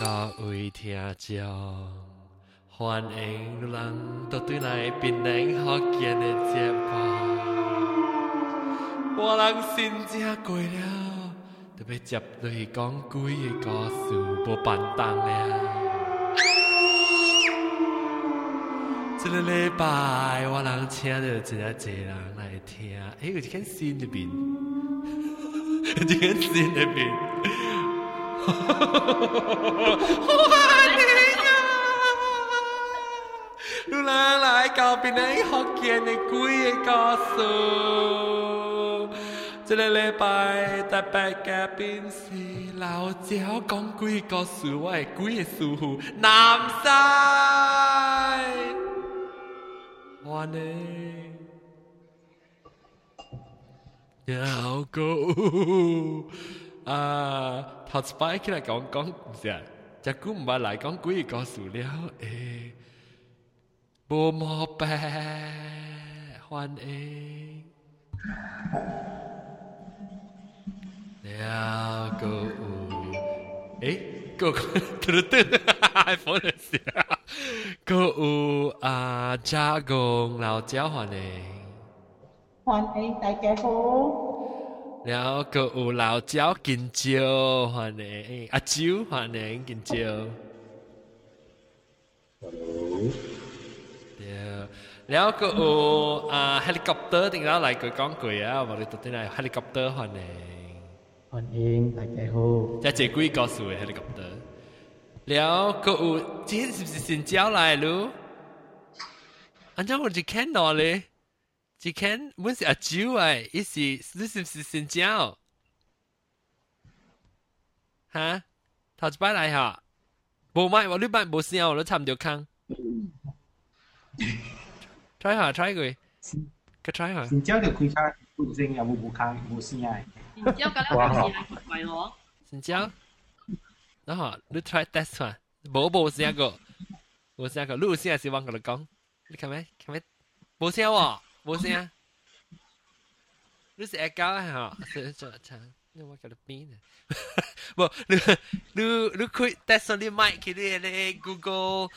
各位听众，欢迎人到对来濒临福建的节目。我人新正过了，特别接对讲鬼个故事，无办当了。这个礼拜，我人请到一个一人来听，哎、有一间新的 有，一间新的面。Hoa ní ngơ, luôn ở lại cầu biển ấy, khắc trên cây quý của 啊頭一擺起來講講唔是啊，只股唔係嚟講幾個故事了誒，無毛病，歡迎。了個誒個個都得，還放得下。個有啊，加工老椒歡迎，歡迎大家好。了个有老椒金蕉欢迎，阿蕉欢迎金蕉。对，了个有啊 helicopter 定然后嚟佢讲句啊，我哋到底系 helicopter 欢迎，欢迎大家好。即系几个数嘅 helicopter。了个有，今天是不是新交来咯？安怎我只看到咧， 只看我是阿蕉诶，伊是你是不是新交？哈？头一摆来吓，无买我呢摆无声，我都差唔多坑。try 下 try 佢，佢 try 下。新交就开卡本身有冇冇卡冇声啊？新交咁样有时系怪我。新交。然后你 try test 嘛，冇冇声个，冇声个，你有声是往嗰度讲，你看咩？看咩？冇声喎， 冇声。你是 echo 啊？吓，做唱，你我嗰度边啊？冇，你你你开 test 你 mic 佢啲咧 Google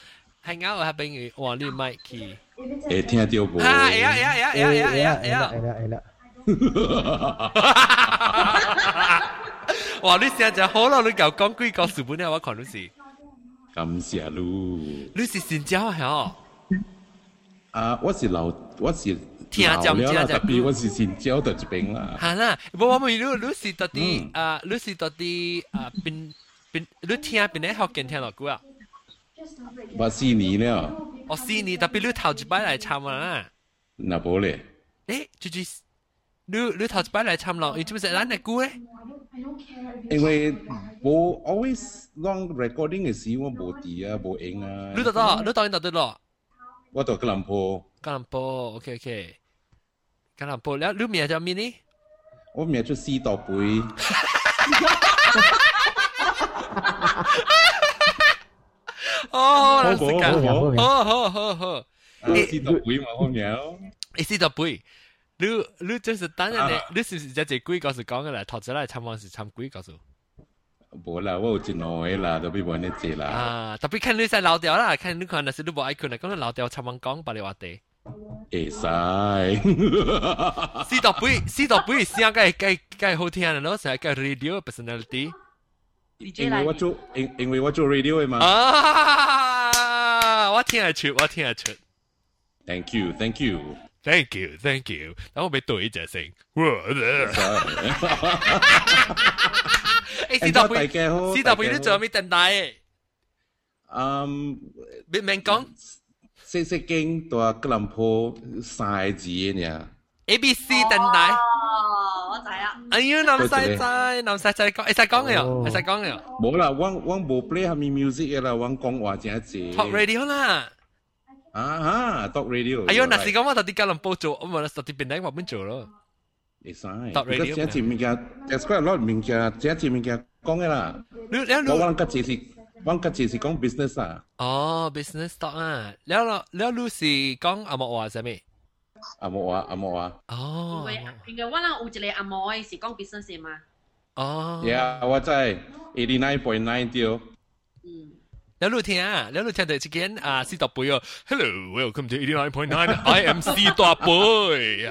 Hangout 下边嘅，哇！你 mic 佢，会听到无？啊，会啊会啊会啊会啊会啊会啊！系啦系啦。哇！你成日好咯，你又讲几个书本咧？我看你是。感谢你。你是新疆系哦？啊，我是老，我是 听就唔知啦，特别我是新疆的一边啦。系啦，冇我问你，你是到底啊？你是到底啊？边边你听边咧学见听落句啊？我四年了。我四年，特别你头一摆嚟参啦。那冇咧？诶，就是你你头一摆嚟参咯，你做咩食咱嘅句咧？因为冇 always long recording 嘅时，我冇啲啊，冇影啊。你到到，你到边度得咯？我到吉隆坡。吉隆坡，OK OK。 橄榄杯，你你名叫咩呢？我名叫四道杯。哦，好好好，好好好好。四道杯嘛，我名。你四道杯，你你就是等下你，你是不是在这鬼告诉讲嘅啦？头先嚟参访是参鬼告诉。无啦，我有一两个啦，都比无你济啦。啊，特别看你在老掉啦，看你可能是你无爱看啦，讲你老掉参访讲白你话地。会使。四到背，四到背声梗系梗梗系好听啦，咯，成日梗 radio personality。因为我做，因因为我做 radio 嘅嘛。啊，我听得出，我听得出。 Thank you, thank you. Thank you, thank you。等我俾对只声。诶，四到背，四到背你做咩等待？嗯，别明讲。 细细间到吉隆坡晒字呢。 A B C 等待。哦，我知啊。哎呀，南西仔，南西仔讲，会使讲嘅哟，会使讲嘅哟。冇啦，我我冇 play 下面 music 嘅啦，我讲话正字。 Talk radio 啦。啊哈，talk radio。哎呦，那是讲我到啲吉隆坡做，我咪到啲边顶话边做咯。会使。 talk radio。正字物件，there's quite a lot 物件，正字物件讲嘅啦。你你你。我讲个字是， 我个字是讲 business 啊。哦，business talk 啊，แล้วเราแล้วลูซี่讲阿莫话系咩？阿莫话，阿莫话。哦。因为我谂有一个阿莫是讲 business 嘛。哦。 Yeah，我知 eighty nine point nine 掉。 嗯。你路听啊，你路听就一间啊四大杯哦，Hello welcome to eighty nine point nine，I am 四大杯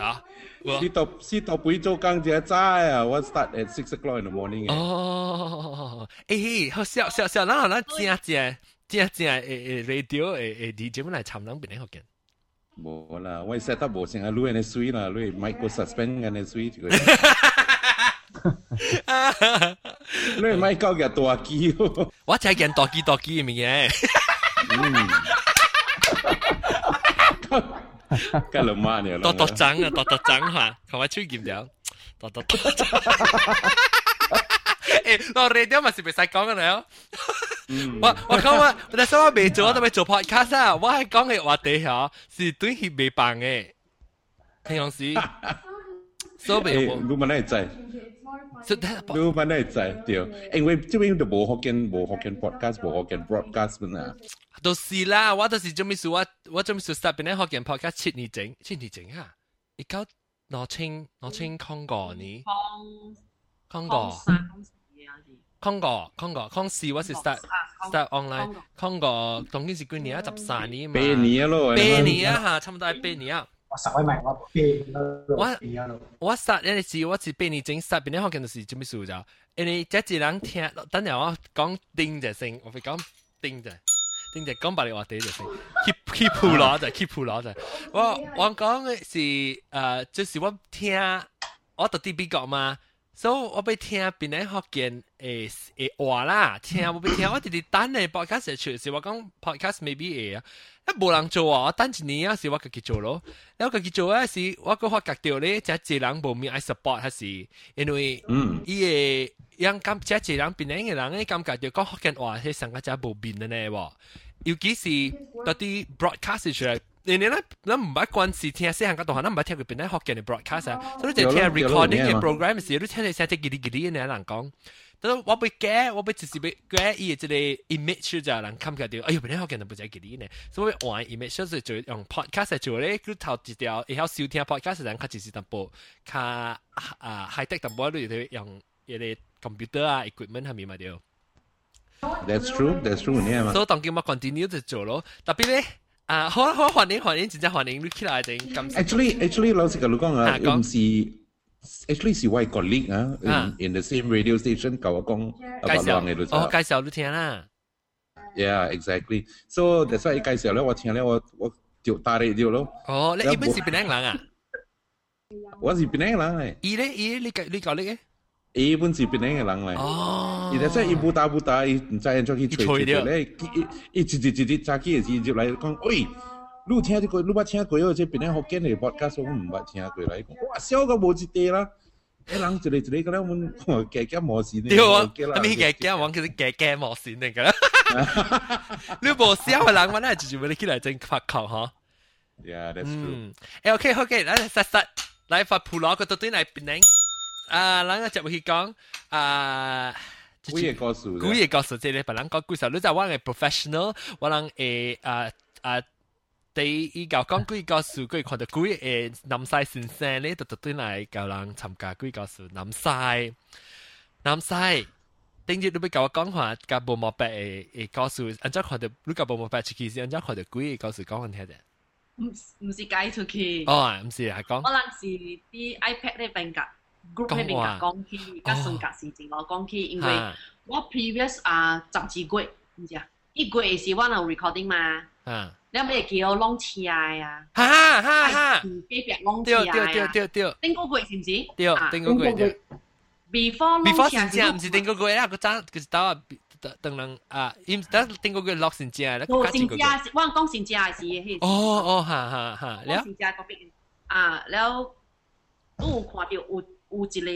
啊。四大四大杯做工就早啊，我 start at six o'clock in the morning。哦，诶，好笑笑笑，然后咱正正正正诶诶 radio 诶诶 DJ 本来参能边个见？冇啦，我 set up 冇成日录人哋水啦，录 micro suspend 人哋水。你咪讲嘅大机，我就系见大机大机嘅嘢。梗 系慢嘅啦。多多争啊，多多争吓，同埋吹剑咗，多多多。诶，我 radio 咪是未使讲嘅了。我我讲我，但系我未做，我都未做 podcast 啊。我系讲嘅话题吓，是对佢未办嘅，听讲是。所以你问你系 你问你系对，因为这边就冇学见冇学见 podcast 冇学见 broadcast 嘛啊。都是啦，我都是做咩事？我我做咩事？start 边咧学见 podcast 七年整，七年整啊！而家攞清攞清康过你，康过。康过康过康四我是 start start online 康过当时是几年啊？十三年嘛。八年咯。八年啊吓，差唔多系八年啊。 我十位咪我我我實嗰陣時，我是被你整實邊咧學見就是做咩事就，因為即係人聽，等陣我講定就先，我會講定就。定就講白你話地就先，keep keep 鋪攞就 keep 鋪攞就。我我講嘅是誒，就是我聽我特啲比較嘛，所以我俾听边啲学见诶诶话啦，听我俾听我哋哋等嘅 podcast 出时，我讲 podcast 未必会啊，一冇人做啊，我等一年有时我自己做咯，然后自己做嗰时我个发觉到咧，即系人冇面爱 support 系是，因为嗯，伊嘅。yang cảm即系人边嘅人咧感觉到讲福建话系成个真冇变嘅呢喎，尤其是嗰啲 broadcast 出嚟， 你你咧你唔係關事聽細行嗰度，你唔係聽佢邊啲福建嘅 broadcast 啊，所以就聽 recording 嘅 program 時，你聽你聲即係叽哩叽哩嘅人講。但係我被改，我被只是被改伊即個 image 就人感覺到，哎呦，邊啲福建人唔使叽哩呢，所以換 image 就用 podcast 做咧，佢頭一條，以後收聽 podcast 人佢就是淡薄，較啊 high tech 淡薄，你哋用一啲。computer 啊 equipment 係咪咪掉？That's true, that's true 呢嘛。所以當今我 continue 就做咯，特別咧啊，好好欢迎欢迎，真正欢迎你起来整咁。Actually, actually 老实讲讲啊，唔是 actually 是我 colleague 啊，in the same radio station 教我讲介绍，哦介绍你听啦。Yeah, exactly. So that's why 介绍咧，我听咧，我我就打你掉咯。哦，你一般是边人啊？我是边人嚟？伊咧伊你你教你嘅？ 伊本是邊嘅人嚟，而且真係伊不打不打，伊唔知人出去吹吹咧，伊一一直直直揸起嘅時就嚟講，喂，你聽過，你捌聽過哦？即邊咧福建嘅 podcast 我唔捌聽過嚟講，哇，笑到無一地啦！誒人一個一個咁樣，我夾夾模線。對啊，咁你夾夾網叫做夾夾模線嚟㗎。你無笑嘅人，我咧就是為你起來整發球嚇。Yeah, that's true. 誒，OK OK，嚟實實嚟發普羅個到底嚟邊咧？啊，咱个接去讲啊。古嘢故事，古嘢故事即系别人讲故事，你就我系 professional，我人诶啊啊，第一个讲古嘢故事，佢看到古嘢诶南西先生咧，就特登嚟教人参加古嘢故事，南西南西。顶日你俾教我讲话，教部幕白诶诶故事，按照看到你教部幕白出去时，按照看到古嘢故事讲紧听啫。唔唔是解出去。哦，唔是系讲。可能是啲 iPad 咧变格。 group 里面夹讲起，加顺格时情我讲起，因为我 previous 啊十几月，唔知啊，一月是我有 recording 嘛，你咪记我 long 车啊，哈哈哈，几百 long 车啊，对对对对，顶个月是唔是？对，顶个月对。 before before 先正，唔是顶个月啦，个争佢到啊，等人啊，因得顶个月落先正啦，个先正，我讲先正系是，哦哦，哈哈哈，了，先正个边啊，了，我有看到有。 有一个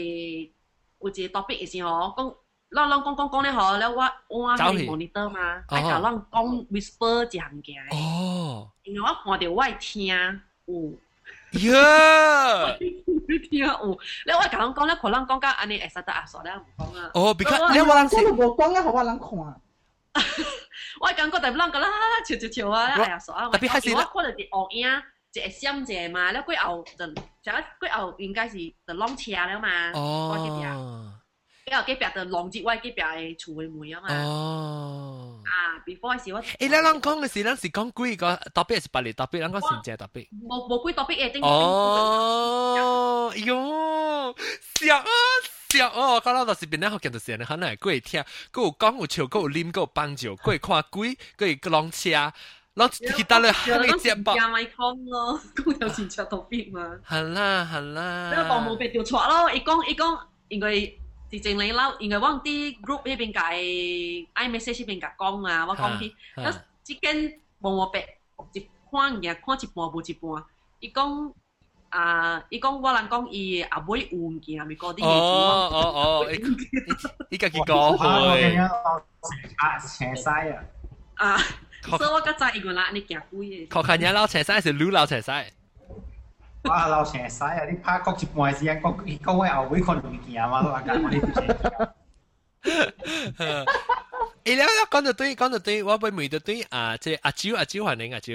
有一个 topic 是吼，讲那那讲讲讲咧吼，了我我迄 monitor 嘛，爱甲咱讲 whisper 一项件。哦。因为我看着我爱听有。哟。你听有，了我甲咱讲咧，可能讲到安尼会使得阿叔咧唔讲啊。哦，比个你话人讲都无讲咧，好我人看。我 感觉特别啷个啦，笑笑笑啊！哎呀，傻啊！特别还啦我看着是乌影。一个闪者嘛，了过后就，就过后应该是就拢车了嘛。哦。然 要几边就浪接位几边系厝嘅门啊嘛。哦。啊，before 时我。诶，你啷讲嘅是啷是讲几个特别是八年特别，啷讲先正特别。冇冇几特别嘅，哦，哟，笑啊！笑哦，讲到就是边咧学见到时，你可能系过听，过有讲有笑，过有啉，过有帮助，过看鬼，过有浪车。 攞其他咧喺你接播。加咪讲咯，咁有时出到边嘛？系啦系啦。呢个项目被调错咯，一讲一讲应该是正你捞，应该往啲 group 呢边解，iMessage 呢边解讲啊，我讲啲，咁之间冇我白一看嘢，看一半冇一半，伊讲。啊！伊讲我人讲伊阿妹有物件，咪嗰啲嘢。哦哦哦！伊家己讲去。啊，斜西啊！啊！ 所以我觉得应该啦，你行鬼嘅。确看人老斜西是女老斜西。哇！老斜西啊！你拍国一半时间，国讲我后尾看物件嘛，我话讲我呢啲。诶，你讲到对，讲到对，我俾问到对啊！即系阿蕉，阿蕉系你阿蕉。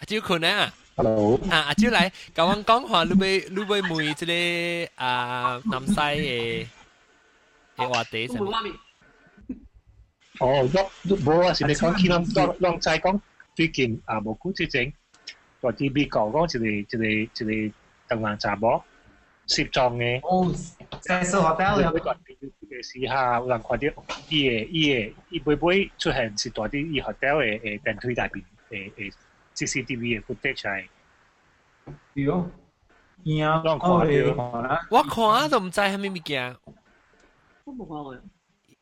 阿蕉困啊！Hello，啊阿蕉嚟，甲我讲话，你要你要问即个啊南西嘅嘅话题先。 哦，喐冇啊！是你讲起啷啷啷在讲最近啊，无久之前，在 TV 讲讲一个一个一个东南查某摄装嘅。哦，在是 hotel 有。嘅时下有人看到伊嘅伊嘅伊每每出现是大啲伊 hotel 嘅诶电梯内边诶诶。CCTV 嘅 footage 系。屌，呀，我看我看都唔知系咩物件。我冇看过。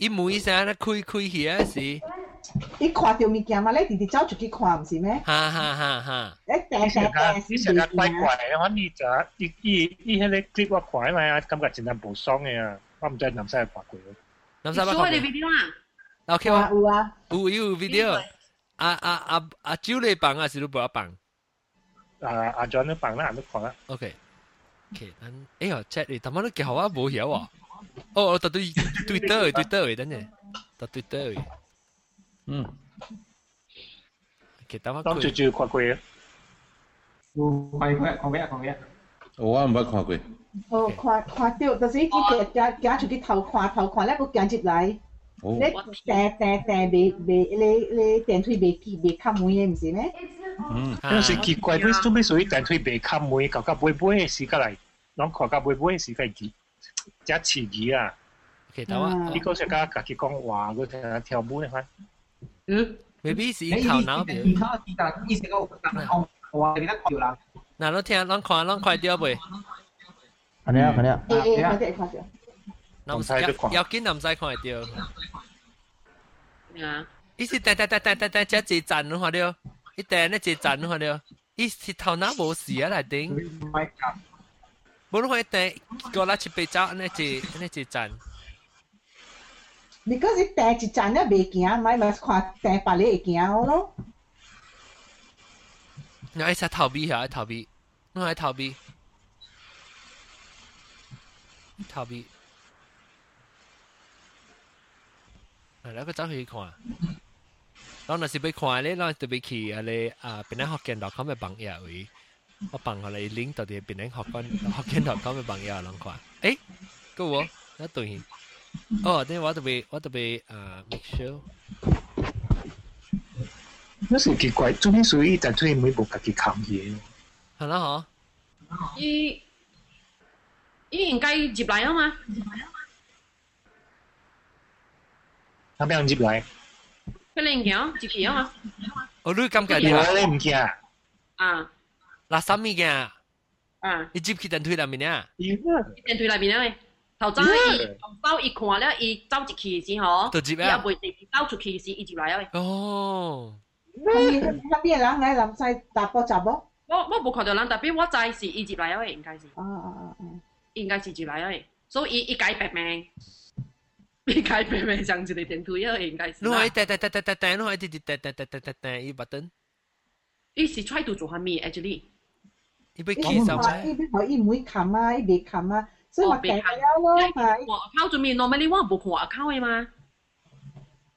伊每声咧开开起时。你看到物件嘛？你直直走出去看，唔是咩？哈哈哈哈！你定定定，你成日怪怪，我呢就伊伊伊迄个 clip 我看嘛，感觉真系无爽嘅啊！我唔知南西看过。南西看过。所以你 video 啊？OK 啊？有啊。有有 video。阿阿阿阿蕉你放啊，是你不要放？啊阿 John 你放啦，你放啦。OK。OK，咱哎呦，chat 你，他妈都叫我冇晓啊！ Oh, tá tui, Twitter, Twitter, Daniel. Tá Twitter. Hum. Aqui tava Tao trừ trừ khoa quê. Quay quẹ, con vẽ, con vẽ. Ủa, không phải khoa quê. Ờ, Ồ, khoa, khoa tiêu, tao sĩ cái kẻ giá, giá cho cái thầu khoa, thầu khoa lẽ có kẻ dịch lại. Lẽ tè tè tè bị, bị, lẽ, lẽ tèn thuy bị kỳ, bị khám mùi em gì nè. Ừ, nó sẽ kỳ quay, tôi biết tôi biết rồi tèn thuy bị khám mùi, cậu cậu bối bối sĩ cái này. Nó khó cậu bối bối sĩ cái kỳ. 背背嘅时间几，真刺激啊！其实我呢个是家家己讲话，佢听跳舞咧翻。嗯，maybe 是头脑表。你睇时间，意思个讲话你得跳啦。嗱，你听，啷看，啷快啲未？肯定啊，肯定啊。诶诶，快啲，快啲。唔使要紧，唔使看会到。啊！伊是定定定定定定只一站看到，伊定咧一站看到，伊是头脑无事啊来顶。 มันให้เตะก็แล้วก็ไปเจาะ本来第個啦，設備走，呢只จัน。because 伊第一站咧未行，咪咪看第八日會行咯。你愛食頭尾遐，頭尾，你愛頭尾，頭尾。แล้วก็จ้าคือขวาเราหน่ะสิไปขวาเลยเราจะไปขี่อะไรอ่าเป็นนักฮอกเกนดอกเขาไปบังเอียอ 我帮佢嚟 link 到啲边咧学讲学见到佢咪帮嘢人看。诶，个我一对。哦，啲我特别我特别啊 make sure。那是奇怪，做咩属于但系每部家己扛嘢？系啦嗬。伊伊应该入嚟啊嘛。他俾人接嚟。佢零件接起啊嘛。我都咁计嘅。你唔见啊？啊。 嗱，啥物件啊？啊！伊接去等推内面啊？等推内面啊？頭早伊紅包伊看了，伊走入去先吼，伊也袂直走出去先，伊就來啊。哦。咁入邊人嚟諗曬搭波閘波？我我冇看到人，特別我知是伊入來啊，應該是。哦哦哦哦，應該是入來啊，所以伊伊改別名。你改別名上一個電梯啊，應該是。你係噠噠噠噠噠噠，你係滴滴噠噠噠噠噠噠，伊 button。伊是 try to 做下面 actually。伊要起手咩？伊要伊唔会冚啊，伊未冚啊，所以我订咗咯，系。我 account 做咩？normally 我冇看 account 嘅嘛。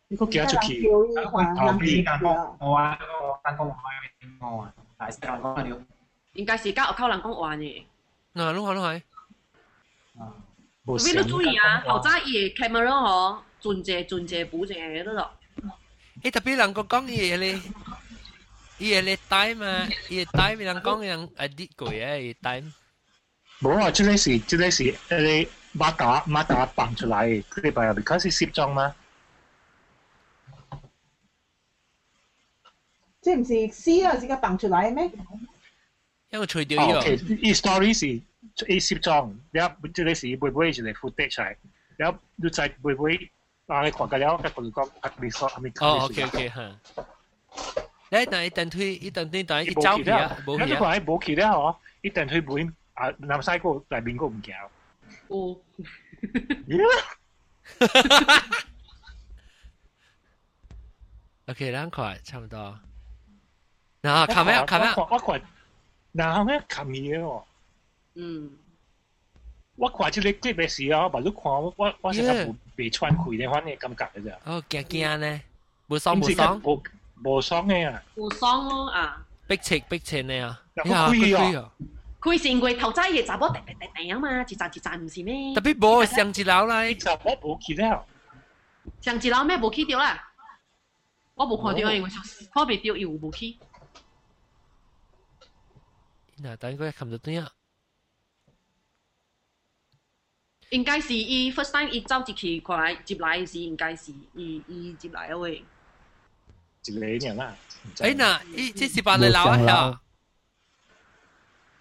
呢个寄出去。头边间房，我话个间房开我啊，系间房了。应该是交 account 人讲话嘅。嗱，你看你看。 你都注意啊，头早伊 camera 嗬，尽者尽者补者嗰度。诶特别人个讲嘢咧， 伊个咧带嘛，伊个带人讲人 edit 过嘅，伊带。冇啊，即系是即系是诶马达马达放出来，佢哋话 because 是摄装嘛。即唔是 C 啊，是个放出来咩？因为除掉呢个。OK，依 story 是依摄装，然后即系是会唔会就嚟 footage 嚟，然后你再会唔会啊？你看紧了，佢讲讲系咪说系咪？哦，OK OK 吓。 你但系等推，一等推但系一走去啊，冇去啊。你讲系冇去咧嗬，一等推冇啊，南西个大边个唔惊。哦。OK，两块差唔多。嗱，琴日琴日我看，嗱咩琴日喎？嗯，我看即个即个事啊，把你看我我我成日未穿开咧，反正感觉嘅咋。哦，惊惊咧，冇爽冇爽， 冇冇爽嘅啊！冇爽咯啊！逼切逼切咧啊！开啊！佢是因为头仔嘅查某定定定定啊嘛，一站一站唔是咩？特别冇上一楼啦，查某冇去了，上一楼咩冇去掉啦？我冇看到，因为可别掉又冇去。嗱，等佢冚到点啊？应该是伊 first time 伊走入去过来接来时，应该是伊伊接来嘅喂。 一个人啦。诶嗱，伊这是办嚟楼啊？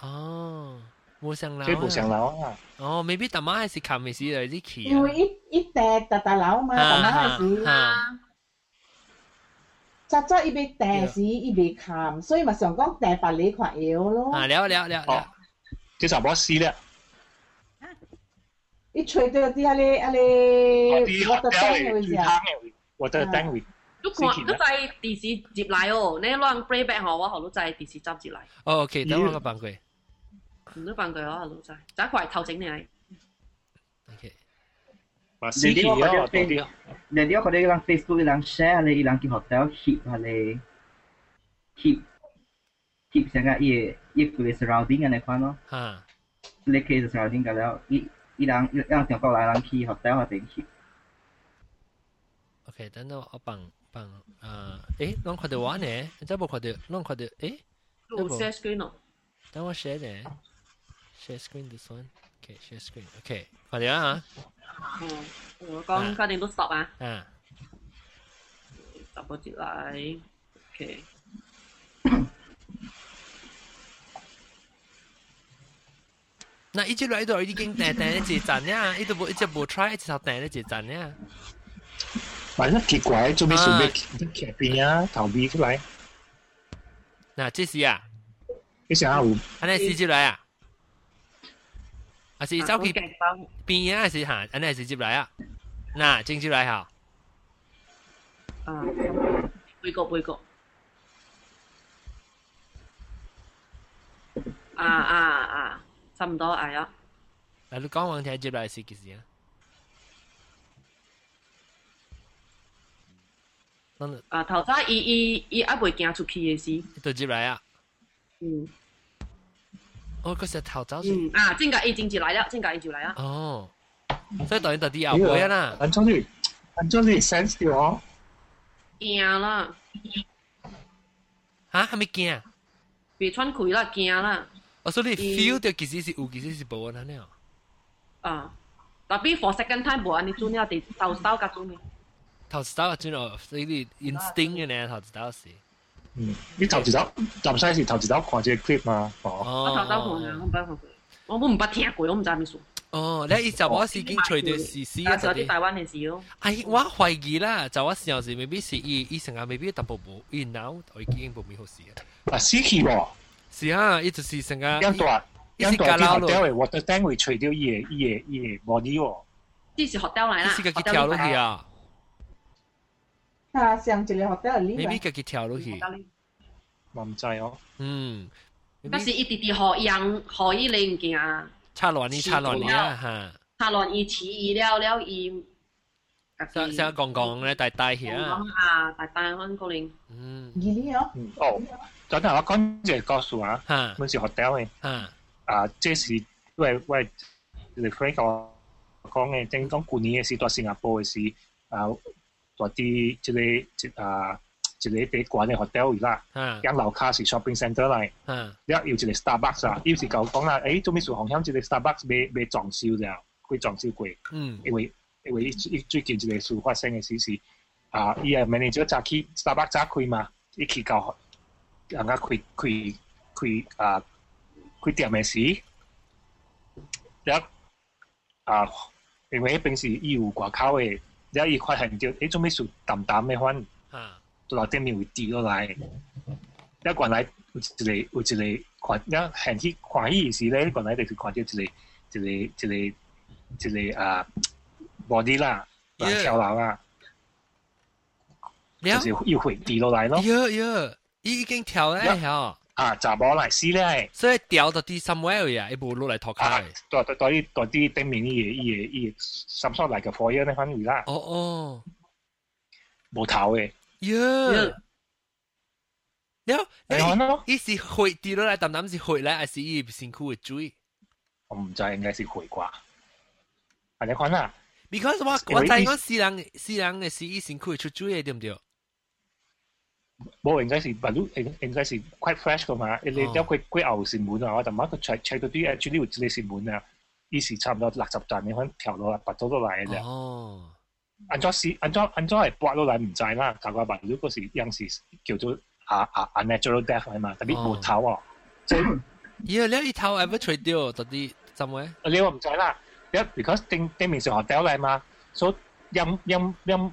哦，冇上楼。即冇上楼啊？哦，maybe 大妈系是冚嘅时嚟啲期。因为一一笪大大楼嘛，大妈系是。早早伊要订时，伊未冚，所以咪想讲订白你看腰咯。啊，了了了了。即系冇事咧。伊吹到啲阿你阿你我的灯位置啊。我的灯位。 都看都在电视接来哦，你乱 playback 嗬，我都在电视执接来。哦，OK，等我个办佢。唔都办佢我都在，就一块头整你。OK。你啲我觉得啲，你啲我觉得人 Facebook 人 share 你人去 hotel keep 下你 keep keep 成个嘢一个 surrounding 嘅你看咯。吓。你其实 surrounding 嘅了，一一人一人中国来人去 hotel 下定 keep。OK，等到我办 办啊，诶，啷看到我呢？你真冇看到，啷看到？诶，我 share screen 咯。等我 share 呢？share screen this one。OK，share screen。OK，快点啊！嗯，我讲确定都 stop 啊。啊。十个节嚟，OK。那一直来都已经订订一节站呀，一直冇一直冇 try 一直头订一节站呀。 反正奇怪，做咩事咩剧边啊？头尾出来。嗱，这是啊。你想下有？安尼是接来啊？还是走去边啊？还是行？安尼是接来啊？嗱，正接来好。啊，背个背个。啊啊啊！差唔多系啊。嗱，你讲话听接来是几时啊？ 啊，头早伊伊伊还未行出去嘅时，就接来啊。嗯。哦，嗰时头早嗯啊，正价已经接来了，正价已经来啊。哦，所以当然特啲后背啊啦。安装你，安装你 sense 掉哦。惊啦！吓，系咪惊？被穿开啦，惊啦。我所以 feel 到其实是有，其实是冇安尼啊。啊，特别 for second time 冇安尼做呢，地头手甲做咩？ 头知道真系，所以你 instinct 嘅呢，头知道是。嗯，你头知道，就使是头知道看这个 clip 嘛。哦。我头知道看嘅，我唔捌看过，我我唔捌听过，我唔知咩数。哦，你一就我是已经随住时事啊，就啲台湾嘅事咯。哎，我怀疑啦，就我时候是未必是伊伊成日未必特步步，伊 now 我已经冇咩好事啊。啊，死去喎！是啊，伊就是成日。两段，两段啲 hotel 嘅，我特登会除掉伊嘅伊嘅伊嘅 body 喎。呢是 hotel 嚟啦。是个佢跳落去啊。 啊，上一个 hotel 里。未必个佢跳落去。我唔知哦。嗯。但是伊直直学人学伊零件啊。插乱伊插乱伊啊吓！插乱伊似伊了了伊。像像讲讲咧，大大去啊！啊，大大可能可能。嗯。二年哦。嗯哦，等阵我讲只告诉啊，吓，本是 hotel 嘅。吓。啊，这是喂喂，你 friend 讲 讲嘅，正讲旧年嘅时，在新加坡嘅时，啊， 在啲即個啊，一個地關嘅 hotel 啦，養樓卡是 shopping centre 嚟，一要一個 Starbucks 啊，有時講講啦，誒，做咩做紅響一個 Starbucks 未未裝修了，佢裝修過，嗯，因為因為最近一個事發生嘅事是，啊，伊個 manager 早起 Starbucks 早開嘛，一起搞，人家開開開啊，開店嘅時，一啊。因為平時伊有外口誒，然后伊发现到诶做咩树淡淡嘅款，就落店面会跌落来。一原来有一个有一个看，一行去看伊时咧，原来就是看到一个一个一个一个啊 body 啦，跳楼啦，就是要会跌落来咯。有有，伊已经跳咧吓。 啊，查某嚟死咧，所以掉到啲 somewhere 呀，一部落嚟托卡。对对对，对啲顶面啲嘢，啲嘢，啲嘢，什么嚟嘅火嘢咧，反而啦。哦哦，冇头嘅。呀，呀，你看咯，伊是血跌落嚟，淡淡是血咧，还是伊辛苦嘅水？我唔知，应该是血啩。系你看啦，because 我我知讲私人私人嘅是伊辛苦出水嘅，对唔对？ 冇应该是 baru 应应该是 quite fresh 噶嘛，你你有佢佢牛线满啊，我就问佢 check check 到啲 actually 会你线满啊，于是差唔多六十站你可能调落拔咗落嚟嘅啫。哦，按咗是按咗按咗系拔落嚟唔制啦，但系 baru 嗰时有时叫做啊啊 unnatural death 系嘛，特别冇头啊。即系，咦？你一头 ever 除掉嗰啲怎么？你话唔制啦，一 because 定定面上学掉嚟嘛，所以阴阴阴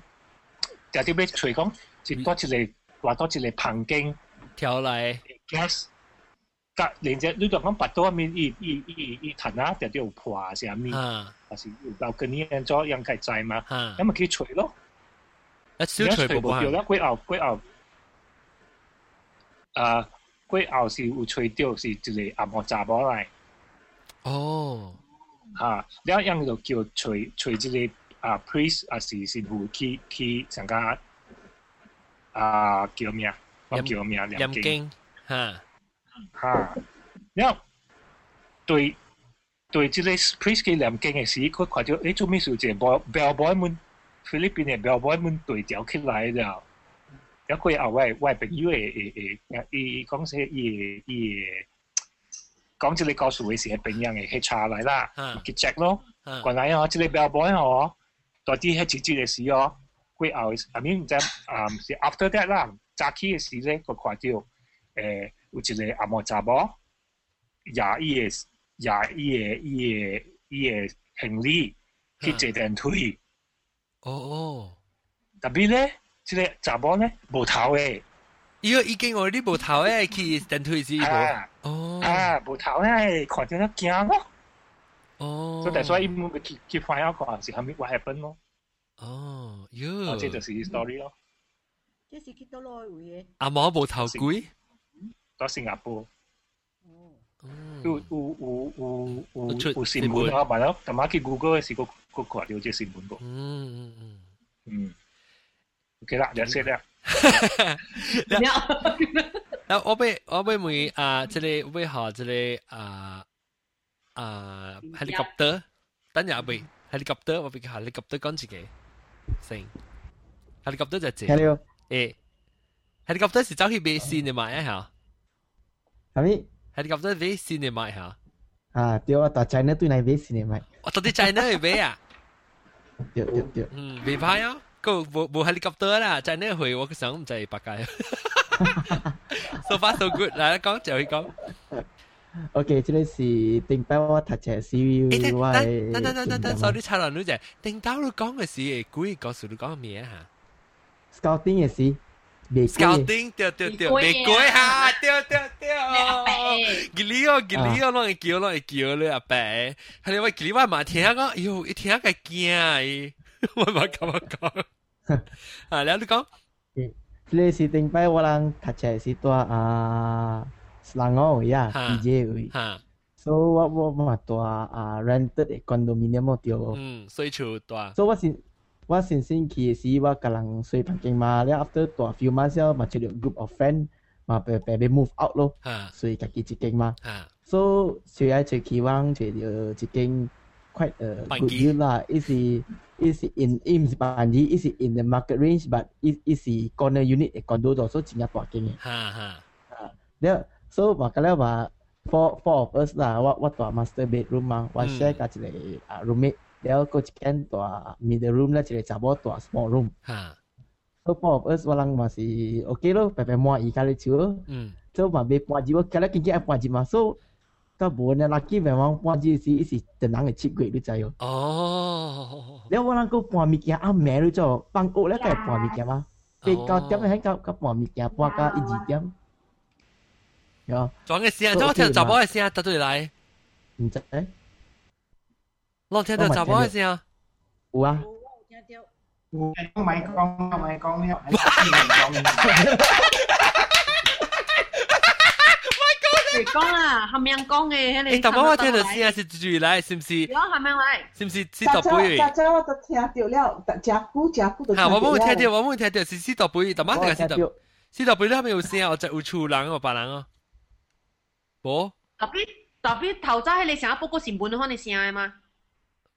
有啲咩除讲，接多次嚟。 话多次嚟棚经条嚟 gas，隔连只你就讲拔到面一一一一腾啊，就啲破啊上面，还是有跟呢样咗样计制嘛，咁咪佢除咯，一小除冇掉啦，龟牛龟牛，啊龟牛是会除掉是一个暗号杂波嚟，哦，吓，你一样就叫除除一个啊 priest 啊是是会去去上家。 啊叫咩啊？我叫咩啊？念经吓吓，因为对对，即个 priest 嘅念经嘅时，佢看到诶做咩事？就 bell bell boy 们菲律宾嘅 bell boy 们对调起来了。有佢后位位朋友诶诶诶，伊讲说伊伊讲即个告诉嘅时系边样嘅，去查来啦，去 check 咯。原来哦，即个 bell boy 哦，到底系自己嘅事哦。 会后，I mean 即啊，是 after that 啦，早起嘅时咧，个看到诶有一个阿莫查某，廿伊嘅廿伊嘅伊嘅伊嘅行李去坐电梯。哦哦，特别咧，即个查某咧无头嘅。伊个已经我啲无头咧去电梯是无。哦。啊，无头咧，看到咧惊咯。哦。所以所以伊冇去去 find out 看是系咪 what happen 咯。 哦，哟，这就是 story 咯。这是去到哪位嘅？阿毛无头龟，到新加坡。有有有有有有新闻啊，咪咯，咁啊去 Google 嘅时个个看到这新闻个。嗯嗯嗯嗯。OK 啦，就先啦。啊，我俾我俾问啊，即系为何即系啊啊 helicopter，等下俾 helicopter，我俾 helicopter 讲自己。 成 helicopter 就借。Hello。诶，helicopter 是走去买新嘅买啊吓。系咪？helicopter 买新嘅买吓。啊，对啊，到 China 对嚟买新嘅买。我到啲 China 去买啊。对对对。嗯，未歹啊，个冇冇 helicopter 啦，China 去我想唔制八戒。So far so good，嚟讲就去讲。 OK，这个是顶包我读嘅 CV 我系。等等等等等，sorry 插落你就顶包你讲嘅是故意告诉你讲咩吓？Scouting 嘅是。Scouting 对对对，玫瑰吓，对对对。吉利哦，吉利哦，攞嚟叫攞嚟叫你阿伯，系你话吉利话嘛听讲，哟一听个惊诶，我嘛咁样讲。啊，你讲。这个是顶包我人读嘅是多啊。 Selangor oh ya, ha. PJ oi. Ha. So what what ma tua uh, rented a condominium mo tio. Mm, so chu tua. So what's in what sin sin ki si wa kalang so, pan king ma le after tua few months ya ma chulu group of friend mà bé bé bé move out lo. Ha. So i kaki chi king ma. Ha. So so ai chu ki wang chu dio chi king quite ờ, a Banky. good deal lah. Is he is in IMS Banji, is in the market range, but is is corner unit a condo also Singapore king. Ha ha. Uh, there So makalah bah four four of us lah what what to master bedroom mah what hmm. share kat sini. uh, ah, roommate dia ko chicken to middle room lah cile cabo to small room. Ha. So four of us walang masih okay lo pepe mua i kali cua. Hmm. So lah, mah be mua jiwa kalau kiki ai mua jiwa so kau boleh laki memang mua jiwa si tenang e chip great lu cayo. Oh. Dia walang ko mua mikir ah meru cayo pang o lah mah. Kau tiap hari kau kau mua mikir mua kau. 有。撞嘅声，怎我听到杂宝嘅声，得对嚟？唔知诶。我听到杂宝嘅声。有啊。有讲咪讲咪讲呢？讲。讲啊，系咪讲嘅？诶，但我听到声是住嚟，是唔是？有系咪嚟？是唔是四十倍？早早我都听到了，真久真久都听到。我冇听到，我冇听到是四十倍，但我听四十四十倍咧，系咪有声？我就有厝人哦，别人哦。 冇。特别特别头早你成日报个新闻嗰啲声嘅嘛？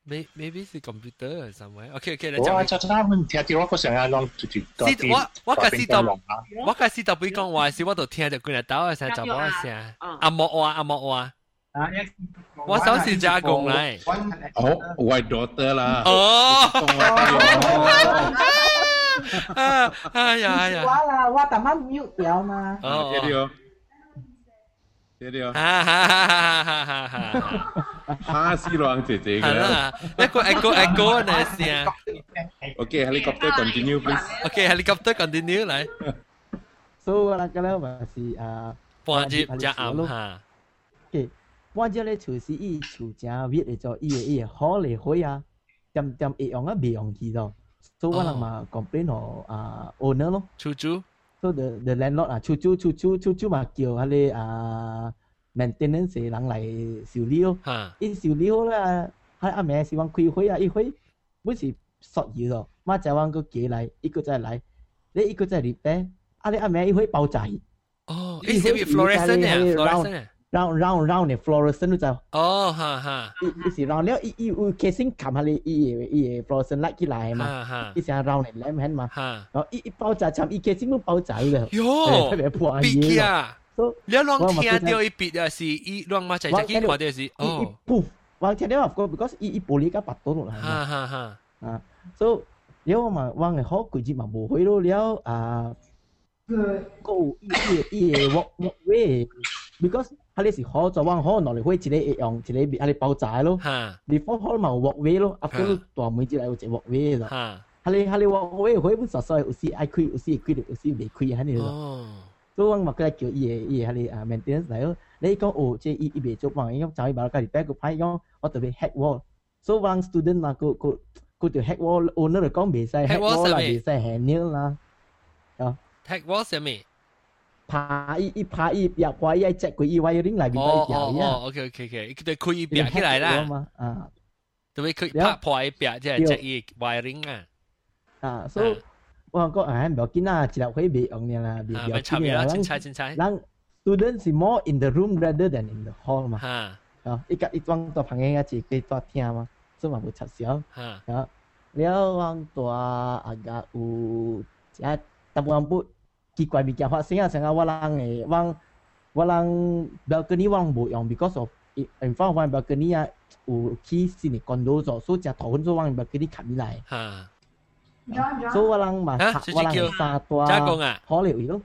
maybe 是 computer somewhere。OK OK，你讲。我就啱啱听到我个成日攞住住。我我个是度，我个是度，比讲话是我度听到佢嚟打嘅声就冇声。阿莫话阿莫话。我首先加工嚟。哦，white daughter 啦。哦。啊！哎呀哎呀。我啦，我特晚 mute 掉嘛。哦。 对对。哈哈哈哈哈哈哈！哈斯朗姐姐嘅。系啦，一个 echo echo 嘅声。Okay, helicopter continue please. Okay, helicopter continue 嚟。So 我哋咧话是啊，半日加暗吓。Okay，半日咧就是伊厝正 viết 嚟做伊嘅伊嘅好嚟开啊，点点会用啊未用起咯。So 我哋嘛 complain 和啊 owner 咯。出租。 So the the landlord 啊，出租出租出租嘛叫佢哋啊。maintenance 嘅人来修理咯，一修理好啦，喺阿妹希望開會啊，一會每時索油咯，媽就話個幾嚟，一個再嚟，你一個再嚟咧，啊你阿妹一會爆炸。哦，一些 fluorescent 啊，fluorescent。round round round 嘅 fluorescent 都就。哦，哈哈。一时 round 了，一一有 casing 冚下你一一 fluorescent light 起来嘛，一时 round 嘅 lamp 嘛，然后一一爆炸，冚一 casing 都爆炸了。哟，特别破嘢啊！你乱听到一笔啊，是伊乱嘛，就系见看到是哦。不，我听到啊，because 伊伊玻璃甲拔到落嚟。哈哈哈。啊，so 了嘛，我嘅好佢节嘛无去到了啊。个伊伊伊 walk walk way，because 佢哋是好做，我可能落嚟会一个用一个佢哋爆炸咯。哈。before 可能嘛 walk way 咯，after 大门之嚟有一 walk way 咯。哈。佢哋佢哋 walk way 会本实在有时爱开，有时开，有时未开喺呢度。哦。所以我佢叫伊嘅伊嘅系啊 maintenance 嚟咯。你讲哦，即系伊伊未做嘛，伊讲就伊把佢哋 back 个牌讲，我特别 hack wall。所以我 student 嘛，佢佢佢条 hack wall owner 嚟讲未使 hack wall 啦，未使 handle 啦。啊，hack wall 系咩？ 爬伊伊爬伊入位伊只佢伊 wiring 嚟边度入呀？哦，OK OK OK，佢哋开伊壁起来啦。啊，特别佢拍破伊壁即系只伊 wiring 啊。啊，所以。我讲啊，唔要紧啦，只系可以别用嘅啦，别要紧啦。人人 students is more in the room rather than in the hall 嘛。啊，一个一装到旁边一只可以多听嘛，所以嘛冇插少。啊，了往大啊个有一大部分不 奇怪物件发生啊，成日我人诶往我人 balcony 往冇用，because of in front of one balcony 啊有起新嘅 condo 咗，所以只头先往 balcony 冚入来。啊。所以我人嘛拍我人沙多可聊咯。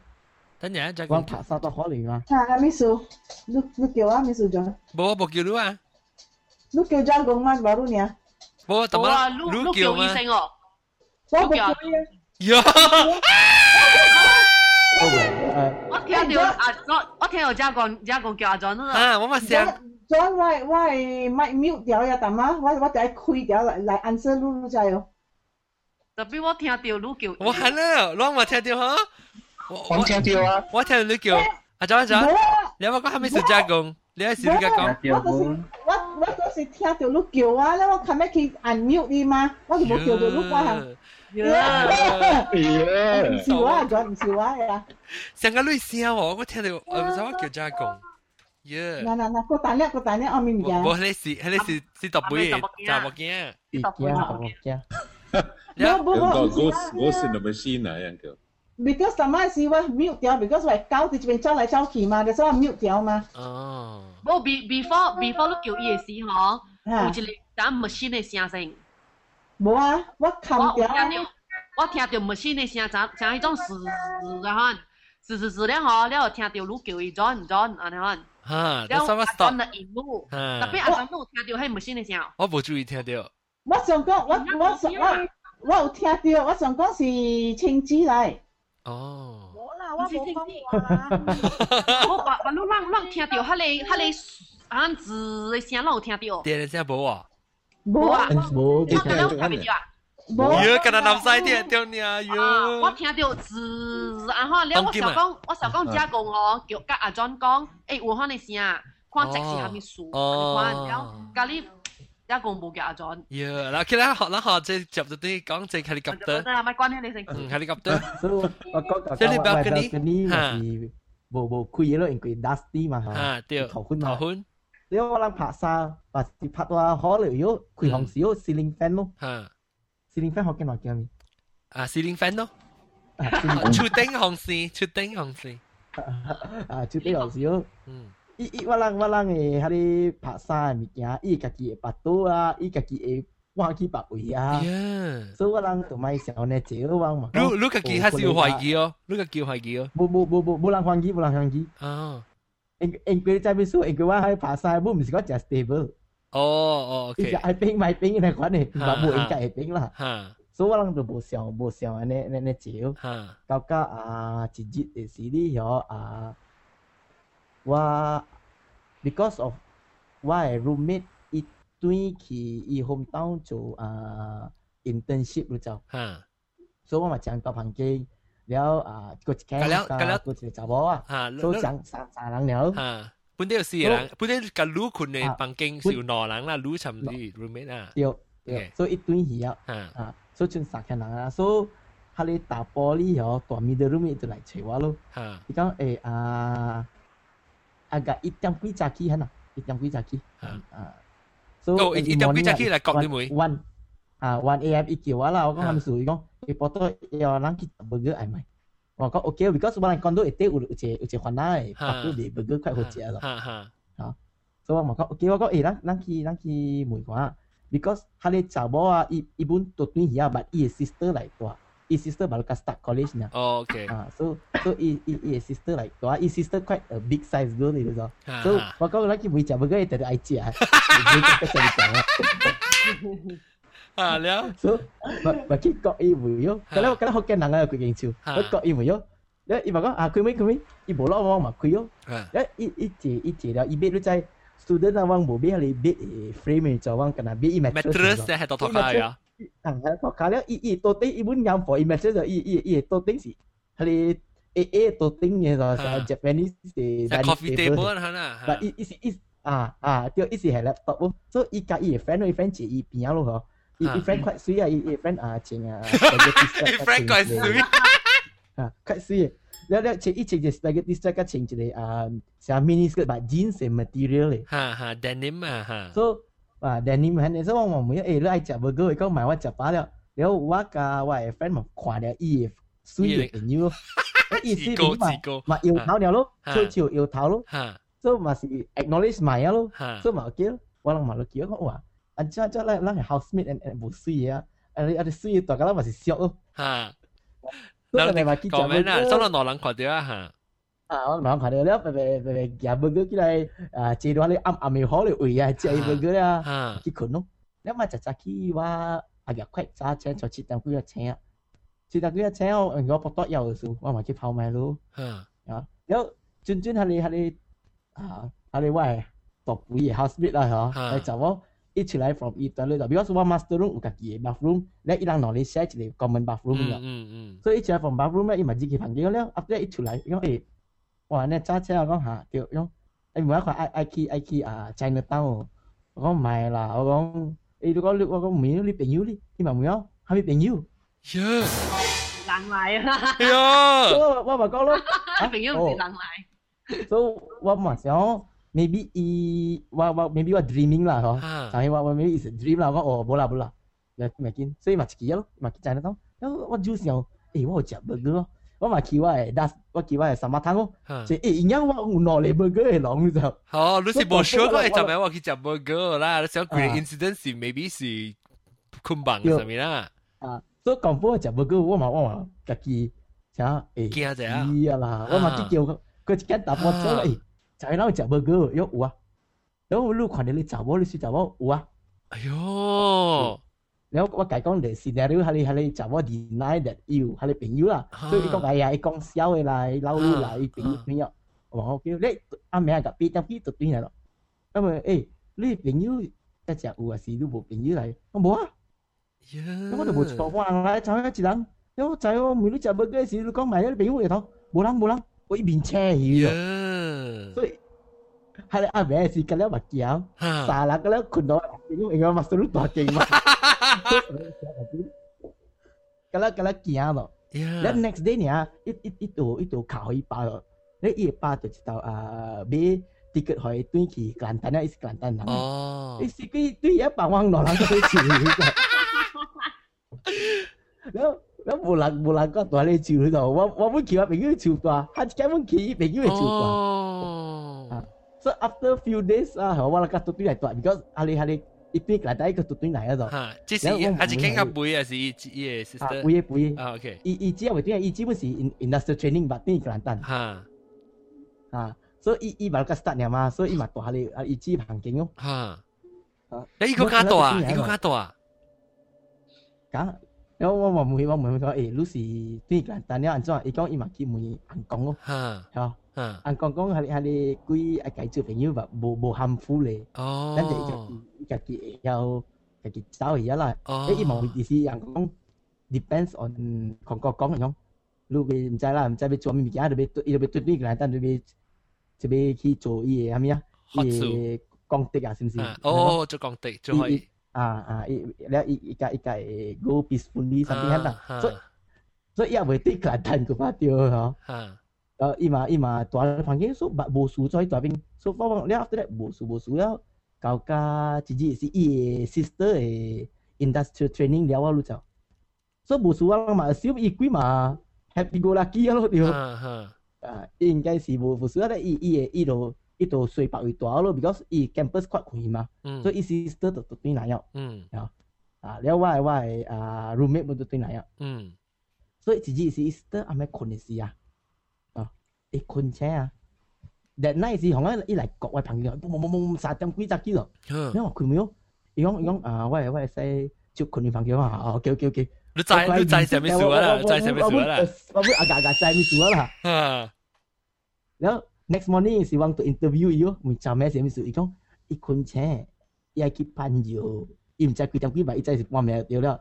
等阵再讲。我拍沙多可聊嘛。查下秘书，你你叫啊秘书长。冇冇叫你啊。你叫张公啊，baru ni ah. 冇，怎么你叫医生哦？我不叫你。呀！ 我聽到阿 John，我聽到 John 講 John 講叫阿 John 啦。啊，我咪想。John，我我咪 mute 掉呀，但嘛，我我第一開掉嚟嚟 answer 你你知喲。特別我聽到你叫。我係啦，你咪聽到嚇。我聽到啊。我聽到你叫阿 John 阿 John，你有冇講係咪是 John 講？你係時間講。我都是我我都是聽到你叫啊，你我係咪去 unmute 你嘛？我就冇叫到你講。关系。唔是我，仲唔是我呀？成个女声喎，我听到，我唔知我叫加工。 耶！嗱嗱嗱，个蛋咧个蛋咧，我明唔明？我迄是迄是是十杯，十目镜，十目镜。No, but what? Go go in the machine 啊，样叫。Because 什么事我 mute 掉，because 我搞啲边走嚟走去嘛，就所以 mute 掉嘛。哦。不，be before before 你叫伊嘅时嗬，有一个打 machine 嘅声声。 无啊，我看着。我听着，我听着，唔是那声，怎怎一种嘶嘶的吼，嘶嘶嘶的吼，了听着，如叫伊转转安尼吼。哈，那什么 stop？那屏幕，那边阿三都听到，还唔是那声？我不注意听到。我想讲，我我想我我有听到，我想讲是青枝来。哦。我冇听到，我把我侬让让听到，哈嘞哈嘞，安子的声让我听到。对了，这样无啊。冇啊，冇。听到听唔到啊？哟，跟他南西听到呢哟。我听到字，然后了我想讲，我想讲加工哦，叫甲阿 John 讲，诶有可能声，看即是虾米数，看了，咖喱。一共冇嘅阿 John。呀，嗱，佢咧学啦学，即系入到啲讲即系 helicopter。得啦，咪关你你先。嗯，helicopter。所以我我讲即系你 balcony，吓，冇冇开咯，因为 dusty 嘛吓。啊，对。头昏嘛。头昏。 你我谂拍沙，或是拍到可能要开红少 ceiling fan 咯。吓。ceiling fan 学紧话叫咩？啊，ceiling fan 咯。出顶红丝，出顶红丝。啊，出顶红丝。嗯。伊伊我人我人诶，迄啲拍衫诶物件，伊家己会巴肚啊，伊家己会换去别位啊。所以我人就买少呢少往嘛。你你家己还是有怀疑哦，你家己有怀疑哦。冇冇冇冇冇人怀疑，冇人怀疑。啊。 因因佢在边数，因佢我喺拍衫，冇唔是讲只 stable。哦哦，OK。伊就系冰买冰嘅款嘅，冇冇应该系冰啦。吓。所以我人就冇想冇想安尼安尼少。吓。到家啊，一日嘅时呢咗啊。我 because of 我嘅 roommate 伊对去伊 hometown 做啊 internship 咯就，所以我咪将到房间， 了啊个一间加个一个查某啊，所以将三三人了。本地有四个人，本地个女群嘅房间是有两人啦，女寻啲 roommate 啊。对对，所以一对去啊，啊，所以就三个人啊，所以佢哋打玻璃哦，大面的 roommate 就嚟找我咯。伊讲诶啊。agak itam kui caki kan itam kui caki ah so oh itam kui caki là cộng đi mùi one à one 아, 1am 있기와라 가 하면서 이거 리포터 여랑 기 버그 아이마 이. 와, 거 오케 이. because when I condo it take uche uche khwana paku de burger quite hot ya. Ha ha. Ha. So wa ko okay wa ko eh lang lang ki lang ki mui kwa. Because hale chabo a ibun to twin ya but e sister like to. E sister baru ka start college na. Oh okay. Ha, so so e e e sister like to. E sister quite a big size girl itu so. So wa ko lang ki mui cha burger eh tadi ai chi ah. cia. Bui cak cak cak. Ah, liao. So, bagi kok ibu yo. Kalau kalau hokkien nang aku geng chiu. Kok ibu yo. 咧，伊话讲啊，佢咩佢咩，伊无攞往嘛佢咯。咧，伊伊借伊借了，伊边都在 student 啊，往无边系边 frame 就往跟那边伊 mattress 咧系度头发啊。ang ko kala i i to te ibun ngam po imagine so i i i to ting si hali e e to ting ni so sa Japanese de sa coffee table ha na but i i i à à tiêu ít gì hệ laptop luôn so i cả i friend i friend chỉ i piano luôn hả If, ha. if friend quite sweet, if, if friend ah, uh, Cheng ah. Uh, if friend quite sweet. Ah, uh, quite sweet. Lepas lepas cek cek je spaghetti strap kat cek je um, Saya mini skirt but jeans and material le. Ha ha denim ah ha. So ah denim kan ni semua mahu ya. Eh lepas ajar burger, kau mahu apa jumpa dia. Lepas waka wai friend mahu kuat dia if sweet and new. Eh if sweet ni mah mah yêu thảo dia lo, chiu chiu yêu thảo lo. So mah si acknowledge mah ya lo. So mah okay. Walang mah lo kira kau wah. 啊即即咧咱系 housemate and and 无水啊，啊你啊你水大家都嘛是俗咯，吓，嗱你讲咩啊？所以两人看到啊吓。啊，我忙看到了，白白白白夹 burger 起来，啊，接到你暗暗面好了位啊，接 burger 啊，去困咯。你咪就就去我啊日快揸车就切当几个车啊，切当几个车我我不多有数，我咪去跑埋咯。啊，然后转转下你下你啊，下你喂独位 housemate 啦吓，你就我 一出来 from 一段咧，就 because 我 master room 有家己嘅 bathroom，你一人攞你 share 一个 common bathroom 嘅，嗯嗯，所以一出来 from bathroom 咧，伊咪自己房间了，after 一出来，因为哇！你揸车我讲吓，叫用你唔系一个 I I K I K 啊 China Town，我讲唔系啦，我讲诶你讲我讲唔系你朋友你，你咪唔有，系咪朋友？呀！人嚟啊！呀！我我咪讲咯，朋友唔是人嚟。所以我咪想 maybe i what what maybe what dreaming lah ho. Ha. Sabi what, what maybe is a dream lah ko oh bola bola. Ya makin. So makin kia lo, makin chana tong. Yo what juice yo. Eh what jia burger lo. What makin wa das what kia wa sama tang lo. Say eh inyang wa u no le burger e long zo. Ho, lu si bo sure ko e jia mai wa ki jia burger la. Lu si great incident si maybe si kumbang sa mi la. Ah, so confirm jia burger wa ma wa ma kaki. Cha eh. Kia ja. Iya lah. Wa makin kia ko kia ta bo cho eh. 就係撈我做乜嘢？喎，有啊，咁我錄款你嚟找，你先找我，有啊。哎呦，咁我改講你 scenario，下嚟下嚟找我，deny that you 係你朋友啦。所以講哎呀，講笑嚟，撈我嚟，朋友朋友。我話 O K，你阿咩啊？咁邊張就轉嚟咯。咁咪誒，你朋友一隻有啊，是都冇朋友嚟。我冇啊。咁我都冇錯，我係找一個人。咁我找我唔理做乜嘢，是都講埋你朋友嚟到，冇人冇人。我一边车去了，Yeah. 所以还来阿妹是跟了麦叫，傻啦跟了困到，因为因为麦收入大金嘛，跟了跟了惊了，那 Yeah. next day 呢，一一一度一度考一把了，那一把就知道啊，别。ที่เกิดหอยตุ้ยขี่กลันตันนะไอ้กลันตันนั่งไอ้สิกี้ตุ้ยแอบปังวังหนอนแล้วก็ไปฉี่แล้ว 咱无人无人讲大咧树迄度，我我本去我朋友树大，他根本去伊朋友树大。哦。So after few days 啊，我那个 tutui 来大，because 阿里阿里一边来带一个 tutui 来度。哈，这是还是看个背还是伊伊个 sister？背背。啊，OK。伊伊只为点，伊基本是 industrial training，把点个难蛋。哈。啊，所以伊伊把个 start 了嘛，所以伊嘛大咧，啊，伊只环境哦。哈。啊，你一个加大啊，一个加大啊。咁。因为我我问我问佢讲，诶，Lucy 短简单了，安怎？伊讲伊嘛去问人讲咯。吓。系。anh con có hai hai quý cái chữ phải như vậy bồ bồ hàm phú lệ nên để cái cái cái nhau cái cái sao vậy là cái mà mình chỉ anh con depends on con con con không lúc bị mình trái là mình trái bị chọn mình cái được bị được bị tuyệt cái但是被就被去做伊个啥物啊？伊公敌啊，是不是？哦，做公敌就可以。 Ah, ah, dia ikat ikat go peacefully sampai lah. So, ah. so ia berarti keadaan ke mati oh. Ha. ima ima tuan panggil so bab bosu so itu abing. So faham dia after that bosu bosu ya. Kau ka ciji si e sister eh, industrial training dia awal lu cak. So bosu orang mak siup ikui mah happy go lucky ya lo dia. Ha ha. Ah, ah. ah ingat si bosu ada i i e itu 伊度水白为大咯，because 伊 campus 阔开嘛，所以伊 sister 就对哪样，嗯，啊，啊，了我我诶啊 roommate 冇对哪样，嗯，所以自己是 sister 阿咩困嘅事啊。一困车啊！that night 是红啊，一嚟各位朋友，冇冇冇三点几只几咯。因为佢冇，伊讲伊讲啊，我系我系使接困你朋友啊，哦，OK OK OK。你知你知上面数啦，知上面数啦。我会阿家家知面数啦。啊。然后 next morning si Wang to interview you macam mai saya tu ikon ikon cek ya ki panjo im cak kita kui I cak si Wang mai dia lah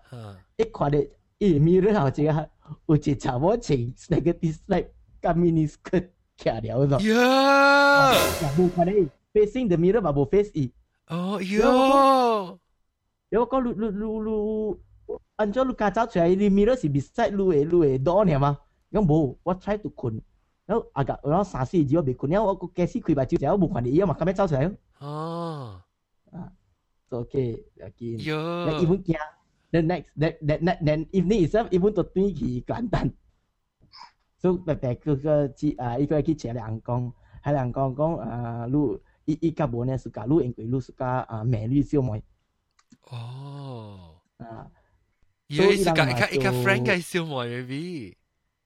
ikhwan de imi rasa macam ha uji cawat cing negatif like kami ni skut kia dia tu ya. Bu kade facing the mirror babo face i. Oh yo. Yo kau lu lu lu lu anjo lu kacau cai di mirror si beside lu eh lu eh don ya mah yang bu what try to kun 然后啊个然后三四只我别困了，我个开始开把酒，然后无看到伊，我嘛看要走出来。哦，啊，OK，again，那伊本惊，the next that that that then evening itself，伊本都对起简单。所以白白个个去啊，伊个去吃两公，还两公讲啊，路伊伊甲无呢是甲路因为路是甲啊美女小妹。哦，啊，伊是甲伊甲伊甲 friend 介小妹 maybe。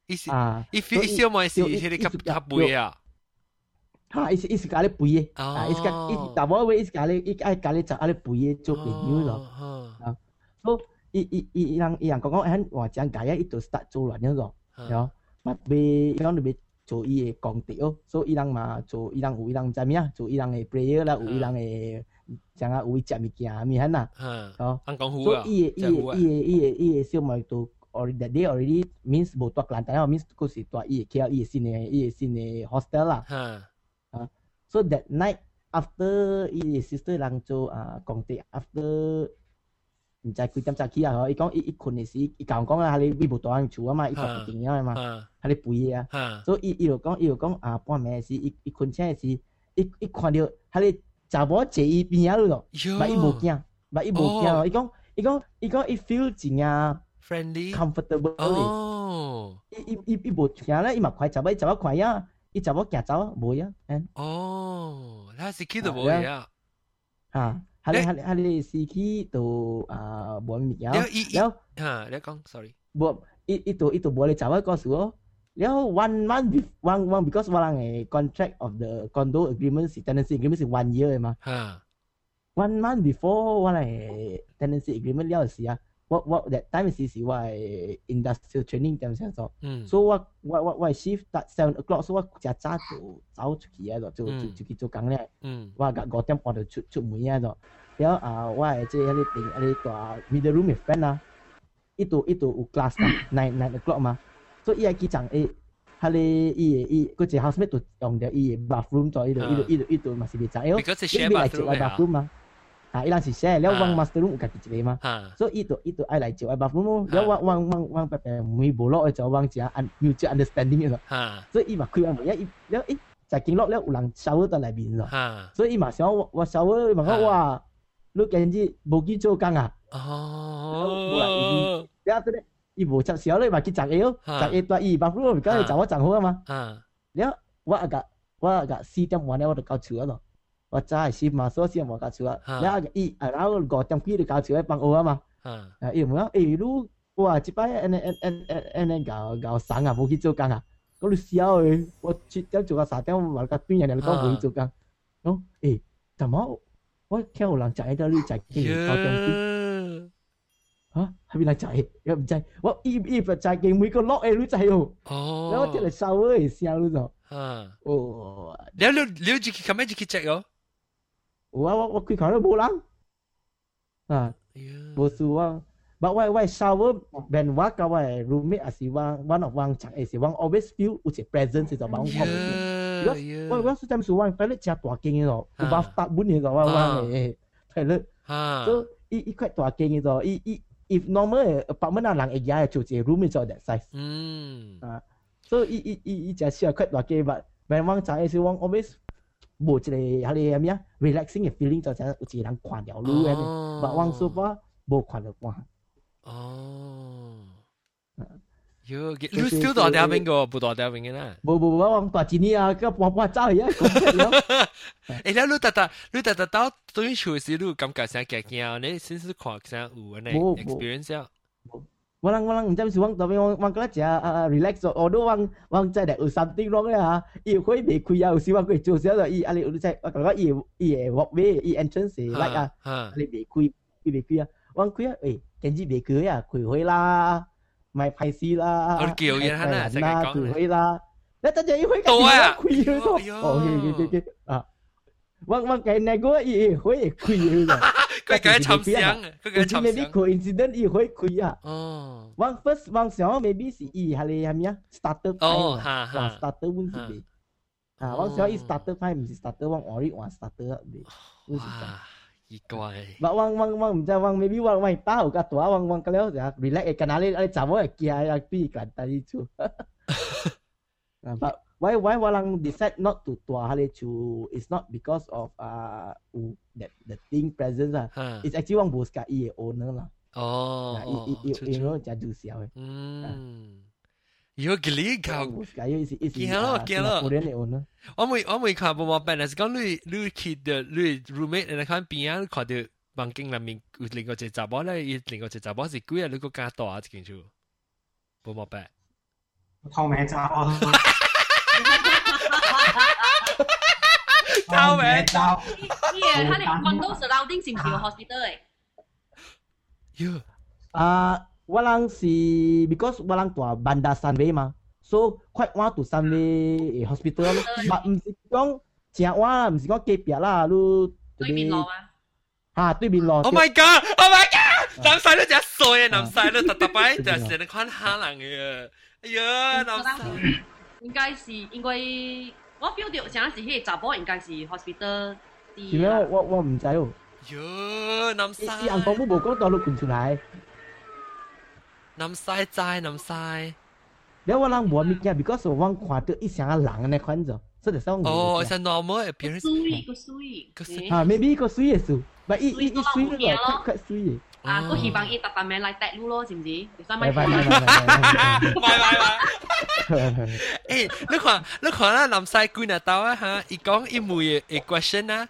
伊是啊，伊 feel 小妹是迄个较较肥啊。哈，伊是伊是甲你肥嘅，啊，伊是甲伊大部分伊是甲你伊爱甲你做啊你肥嘅做朋友咯。啊，所以伊伊伊人伊人讲讲，喺话讲解啊，伊就 start 做乱咗咯，系。mà be yang lebih cho i công ty oh so ilang mà cho ilang u ilang jam ya cho ilang e prayer la u ilang e jangan u jam mi kia mi han na oh ang kong hu so i i i i i siêu mà to or that they already means bo tua Kelantan lah, means kau si tua i KL i sini i sini hostel lah. Huh. Uh, so that night after i sister langco ah uh, kongte after Jai kui tam chaki ah, ikong i ikon ni si ikang kong lah, hari bi bo tua chua mah ikon ha. ting ya lah mah, hari pui ya. So i i lo kong i lo kong ah puan mai si ikon chai si ikon dia hari จับว่าเจี๊ยบเนี่ยหรอแบบอีโบกี้แบบอีโบกี้อ่ะอีกองอีกองอีกองอีฟิลจริงอ่ะ friendly? Comfortable. Oh. 이 이이뭐 야나 이막 과자 봐 이자 봐 과야 이자 봐 야자 뭐야 and oh that's kid 뭐야 아 할래 할래 할래 시키 ha, 뭐미 ah, con, sorry. บ่ itu itu boleh cawat kau số, Now one month one one because walang eh contract of the condo agreement si tenancy agreement si one year e mà. Ha. One month before walang eh tenancy agreement rồi là gì siya. what what that time is easy. Why industrial training them so so so what what what why shift that seven o'clock so what jia cha to zao chu ki ya do to to to ki to gang le wa ga go tem on the chu chu mu ya do ya a wa je ya le ting le to middle room is fan na ito ito u class na nine nine o'clock ma so ya ki chang e ha le i e i ko je house mate to dong de i bathroom to i do i do i do ma si bi cha e because it's share bathroom ma ha ilang si share leo wang master room ka kichwe ma so itu itu ai lai chiwa ba no leo wang wang wang wang pe pe mi wang chia and understanding so so i ma khu eh, wang leo i cha king lok leo ulang shower ta lai bin so so i wa shower ma ko wa lu kan ji bo cho kang a oh. Ya to de i bo cha xiao le ma ki chang e yo chang e to i ba ru ka cha wa chang ho ma แล้วว่าอากาศว่าอากาศซีจำวันแล้วว่าจะเกาเชื้อหรอ 我啊个四点半咧，我就到厝啊咯。我早系四嘛，所以先冇到厝啊。了伊啊，然后五点几就到厝咧帮我啊嘛。啊，伊问我，诶，你哇，即摆安尼安安安安尼搞搞生啊，冇去做工啊？我你笑诶，我七点做到三点，我个边人嚟讲冇去做工。哦，诶，怎么我听有人食喺度，你食几九点几？吓系边嚟仔？又唔制，我依依份仔嘅每个 lock 诶都制喎。哦，然后即系收诶笑咗。啊，哦，你你你自己咁样自己食哦？ 我我我开口了，无人啊，无事我。But lah. ha. ya. why why shower when what kind of roommate as you want one of one chang eh, is you want always feel with presence is a bang home. Ya, Because yeah. what what sometimes you want toilet chat to a king is all to bath tap bun is all one toilet. So it it quite tua a king is all. It if normal apartment are like a yard to a room is that size. Mm. Uh, so it it it just quite tua a king but when one chang eh, is wang always 冇一个系你咩啊 relaxing 嘅 feeling 就系有一个人看条路嘅，but 我 so far 冇看到过。哦。哟，你 still 大条边个？不大条边嘅啦。冇冇冇，我大几年啊，个半半走而家。诶，你你特特，你特特到对处时，你感觉上惊惊，你先是看上有呢 experience 啊。我 walang walang jam si wang tapi wang wang kelaja relax so odo wang wang cai dak something wrong le ha i khoi be khu ya si wang ko chu sia da i ali u cai ka i i walk way i entrance like ah ali be khu i be khu ya wang khu ya eh kenji be khu ya khu hoi la mai phai si la ở kiểu vậy hắn à sẽ cái con hoi la đó ta chơi hoi cái gì khu yêu thôi ok ok ok à wang wang cái này go i hoi khu yêu rồi 开咗㗎，佢计沉香，佢计沉香，maybe coincident 伊可以开啊，哦，我 first 我想 maybe 是伊系你系咩啊，starter 派，哦，哈哈，starter 问题，啊，我想伊 starter 派唔是 starter，我 ori 我 starter 嘅，哇。奇怪。Ba wang wang wang 唔知 wang maybe wang wang tahu ka tua wang wang kalau ya relax eh kanali ali cabo ya kia ya pi kan tadi tu. But why why walang decide not to tua hale chu it's not because of uh that the thing presence ah. It's actually wang bos ka i owner lah. Oh. Nah, i i i you know jadu siao eh. Hmm. 有个理教，见咯见咯。我未我未看无毛病，但是讲你你去的你 roommate 你看边啊，看到房间里面有另外一个查某咧，伊另外一个查某是几啊？你个加大啊？一间厝无毛病。透明罩。 透明罩。耶，他哋 condo surrounding 是唔是有 hospital 诶？哟。啊。我人是 because 我人住 Bandar Sunway 嘛，so quite want to Sunway hospital，嘛唔是讲正话，唔是讲隔壁啦，你对面路啊，吓对面路。Oh my god！Oh my god！南西都真衰啊，南西都特特摆就成日看下人嘅，哎呀，南西应该是应该 我 feel 到像是迄个查甫应该是 hospital。是咩？我我唔知喎。哟，南西。伊人讲冇冇讲到路滚出来。南西斋南西。แล้วว่าลังบัวมีแก่ because วังขวาตัวอีเสียงหลังในควันจ้ะ 所以就想哦，是 normal appearance。水个水，个水。啊，maybe 个水嘅数，但系一一一水咧，快快水嘅。 啊，我希望伊特特名嚟带路咯，是唔是？你想咪？拜拜拜拜。诶，你看你看啦，南西官啊到啊吓，伊讲伊每嘅 question 啊。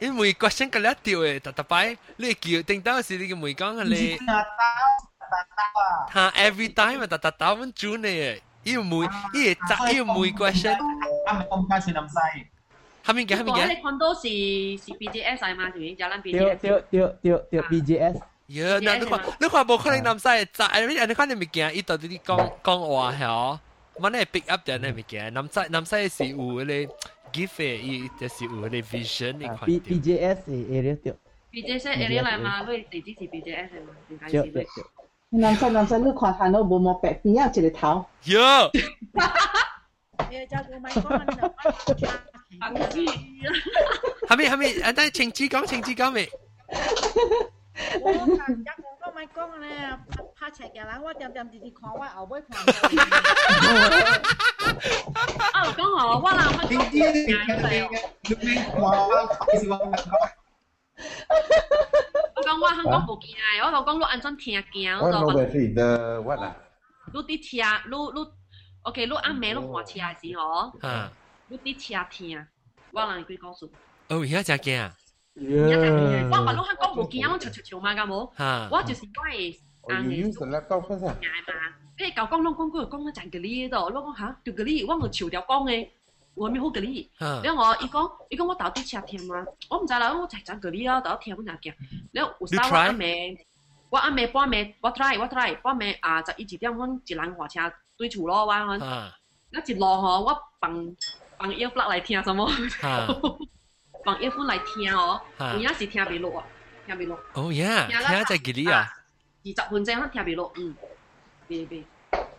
因为 question 个了掉诶，特特摆你叫定到时你嘅每讲你，哈 every time 啊特特打蚊转你，要每要扎要每 question，啱唔啱先咁细？ 下面嘅下面嘅，你看到是是 BGS 系嘛？系就咱 BGS。对对对对 BGS。呀，那你看你看无可能南西扎，你你看你物件，伊到底讲讲话系哦，乜你 pick up 啲物件，南西南西是有嗰啲。give 伊就是有迄个 vision 你看。B B J S area 对。B J S area 嚟嘛，佢地址是 B J S 嘛，点解是？男生男生，你看睇到冇冇白边啊？一个头。哟。诶，就个咪讲啊！ 係咪係咪？啊，等情子講情子講未？我行一個咪講咧，拍斜嘅啦，我點點直直看，我後尾看。啊，講好，我嗱乜啲啲嘅嘅你話其實話我講我香港冇見啊，我就講你安怎聽見，我就話。我係的 what 啊？你啲聽，你你，OK，你暗暝你看車時吼，啊，你啲车听，我让你佢告诉。哦，而家真惊啊！我话你香港冇见，我悄悄悄嘛，㗎冇，我就是我系。啊，你用什么刀分啊？诶，旧讲拢讲句讲咧真嘅哩度，我讲吓，条嘅哩，我唔潮条讲嘅，我咪好嘅哩。然后我伊讲，伊讲我到底车听嘛，我唔知啦，我就真嘅哩啊，到听本人讲。然后有时我暗暝，我暗暝半暝，我 try 我 try 半暝啊，十一二点阮一人换车对厝咯，我阮，我一路吼，我放 放 earplug 来听什么，放 earphone 来听哦，有影是听袂落啊，听袂落。哦呀，听在嘅哩啊！二十分钟，我听袂落，嗯。别别，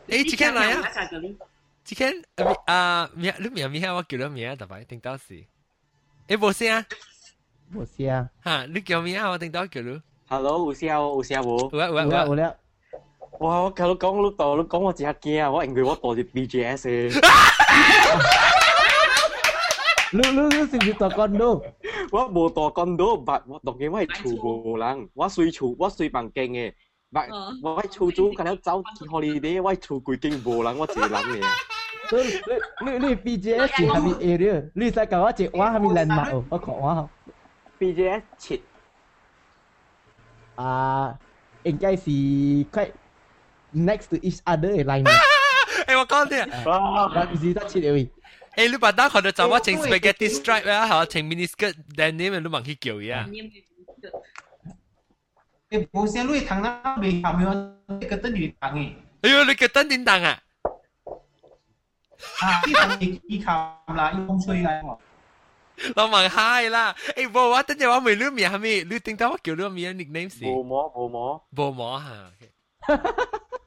诶，即刻来啊！即刻啊，名你名名我叫咗名，特别听到时，诶冇声，冇声，吓你叫名我听到叫咗。 Hello，有声有声无？有啊有啊有啦。哇！我头讲你度，你讲我真系惊啊！我因为我度住 BGS 嘅。 lu lu lu sing ditokondo. Wa bo tokondo but wa dong game wai chu bo lang. Wa sui chu wa sui bằng keng e. Ba wa chu chu kan zao ti holiday wa chu kui king bo lang wa ji lang ne. So lu lu BJS chỉ hami area. Lu sai ka wa chỉ wa hami lan ma o. Wa ko wa. BJS chỉ. À, anh cái gì quite next to each other line. Em có con thế à? Bạn gì ta chỉ để 诶，你把单看到就我穿 spaghetti stripe 啊，吓，穿 mini skirt denim 都问佢叫呀。诶，冇声，你糖那未后面你个灯你糖诶。哎呦，你个灯点糖啊？啊，呢糖你依靠啦，要风吹嚟喎。เรามังไห้ล่ะไอ้บอกว่าตั้งแต่ว่าไม่รู้เมียมีรู้ติงแต่ว่าเกี่ยวเรื่องเมียนิกเนมสิ โบหมอโบหมอ โบหมอฮะโบหมอ即是โบหมอแก่即系โบหมอแก่啦โบห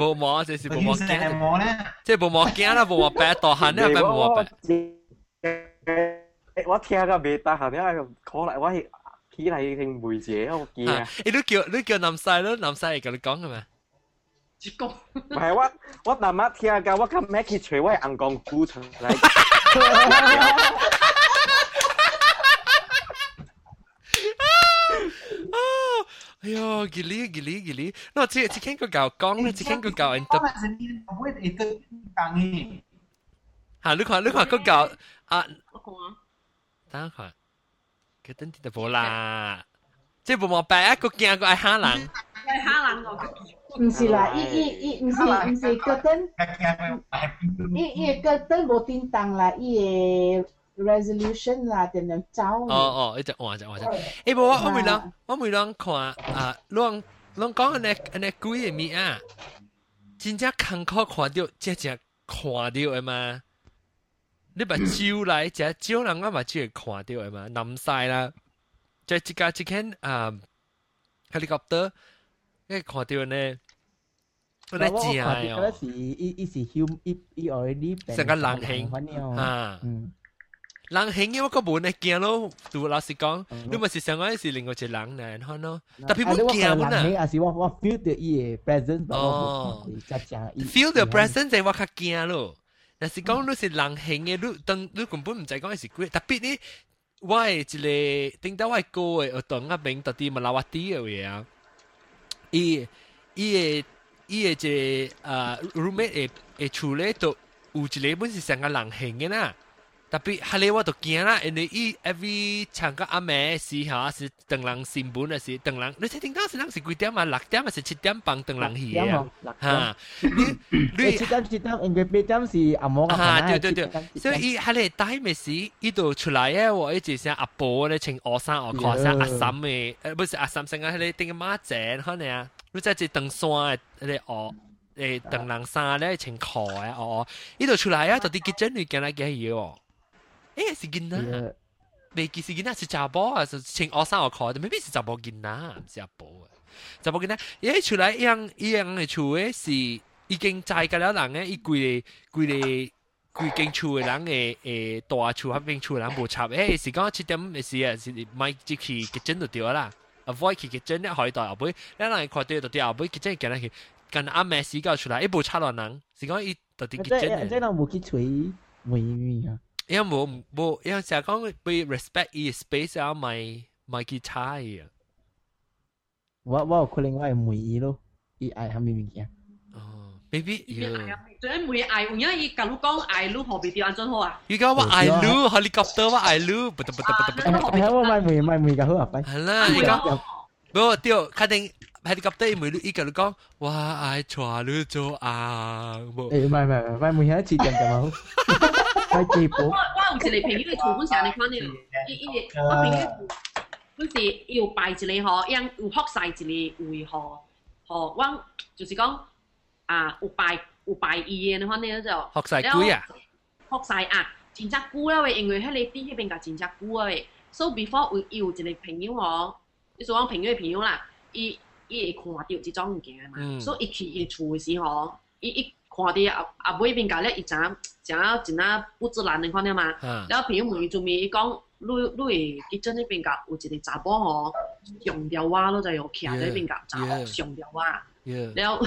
冇摸，這是冇摸鏡，即係冇摸鏡啦，冇摸白度痕啦，冇摸白。我聽個未得閒，因為可能我係起嚟聽梅姐，我見啊。你都叫你叫南晒咯，南晒嚟同你講嘅咩？結果唔係我我南媽聽㗎，我今日佢除我係硬講古出嚟。哎呦，吉利吉利吉利，那这这看个搞讲咧，这看个搞人得。吓！你看你看个搞啊！等下看。佢等啲就冇啦，即系冇冇白一个惊个系虾人，系虾人个。唔是啦，伊伊伊唔是唔是嗰阵，伊伊嗰阵冇叮当啦，伊嘅 resolution 啦点样走？哦哦，一只换只换只。诶，无我我每人我每人看啊，拢拢讲安尼安尼鬼嘅物啊，真正坎坷看到，真正看到嘅嘛。你把招来，只招人我嘛只系看到嘅嘛，冧晒啦。即系即架即间啊，helicopter，一看到呢，我哋正哦。是一一是 hum 一一 already 成个人形啊， 人形嘅我个冇呢惊咯。对老实讲，你咪是上个是另外一个人嚟看咯，特别冇惊冇啊。系是我我 feel 到伊嘅 presence，哦，feel 到 presence 就我较惊咯。 但是讲你是人形嘅，你当你根本唔使讲系鬼，特别呢，我系一个顶到我高嘅，我当一边到啲马拉瓦蒂嘅位啊，伊伊嘅伊嘅一个呃 roommate 嘅嘅厝咧，都有一个本是成个人形嘅啦。 特别系你我都惊啦，因为伊 every 唱个阿妹时吓是等人新闻嘅时，等人你睇听到是人是几点啊？六点还是七点半等人去啊？吓，你你七点七点，因为八点是阿摩啊。吓，对对对，所以伊系你带咩时，伊度出来嘅喎，一直像阿婆咧穿鹅衫鹅裤衫阿婶嘅，诶不是阿婶成个系你定个马仔可能啊，你即系登山嘅你鹅。诶等人衫咧穿裤嘅哦，伊度出来啊，到底几阵你见来几嘢喎？ 诶是囡仔，未记是囡仔是查甫啊，是穿学衫学裤，但未必是查甫囡仔，唔是阿婆啊。查甫囡仔，伊出来一样一样嘅厝诶是已经栽个了人诶，伊规个规个规间厝诶人诶诶大厝合边厝人无插诶，是讲七点嘅事啊，是买即去结阵就对啦。avoid 去结阵咧，可以代后尾，你人看到就对后尾结阵见去，跟阿妹时间出来，一部插落人，是讲伊到底结阵。即系人无去吹梅梅啊。 因为冇冇，因为成日讲被 respect 伊 space 啊，咪咪吉他嘅。我我有可能我系梅伊咯，伊爱系咩物件？哦，maybe 要。最每爱，因为伊甲你讲爱路何必调安怎好啊？伊讲我爱路，helicopter 我爱路，不得不得不得不得。系我买梅买梅个好啊，拜。系啦，伊讲，不掉，肯定。helicopter 每伊甲你讲，我爱带你做啊！诶，唔系唔系唔系，每一次点咁好。 我我有一个朋友嘅厝，本上你看到，伊伊個我朋友本是有擺一個嗬，樣有學曬一个位嗬，嗬，我就是講啊，有擺有擺伊嘅，你看到就學曬鬼啊，學曬啊，真正久啦喂，因為迄個啲迄邊個真正久啊喂，so before 有有一个朋友嗬，你說我朋友嘅朋友啦，伊。伊會看到即種物件嘛，所以伊去伊厝嘅時候，伊伊看到阿阿尾邊家咧，伊怎怎真啊不自然的看到嘛？然后朋友问伊做咩，伊讲你你會結陣呢邊家有一個查甫吼，上吊話咯，就有徛喺邊家查甫上吊話，然后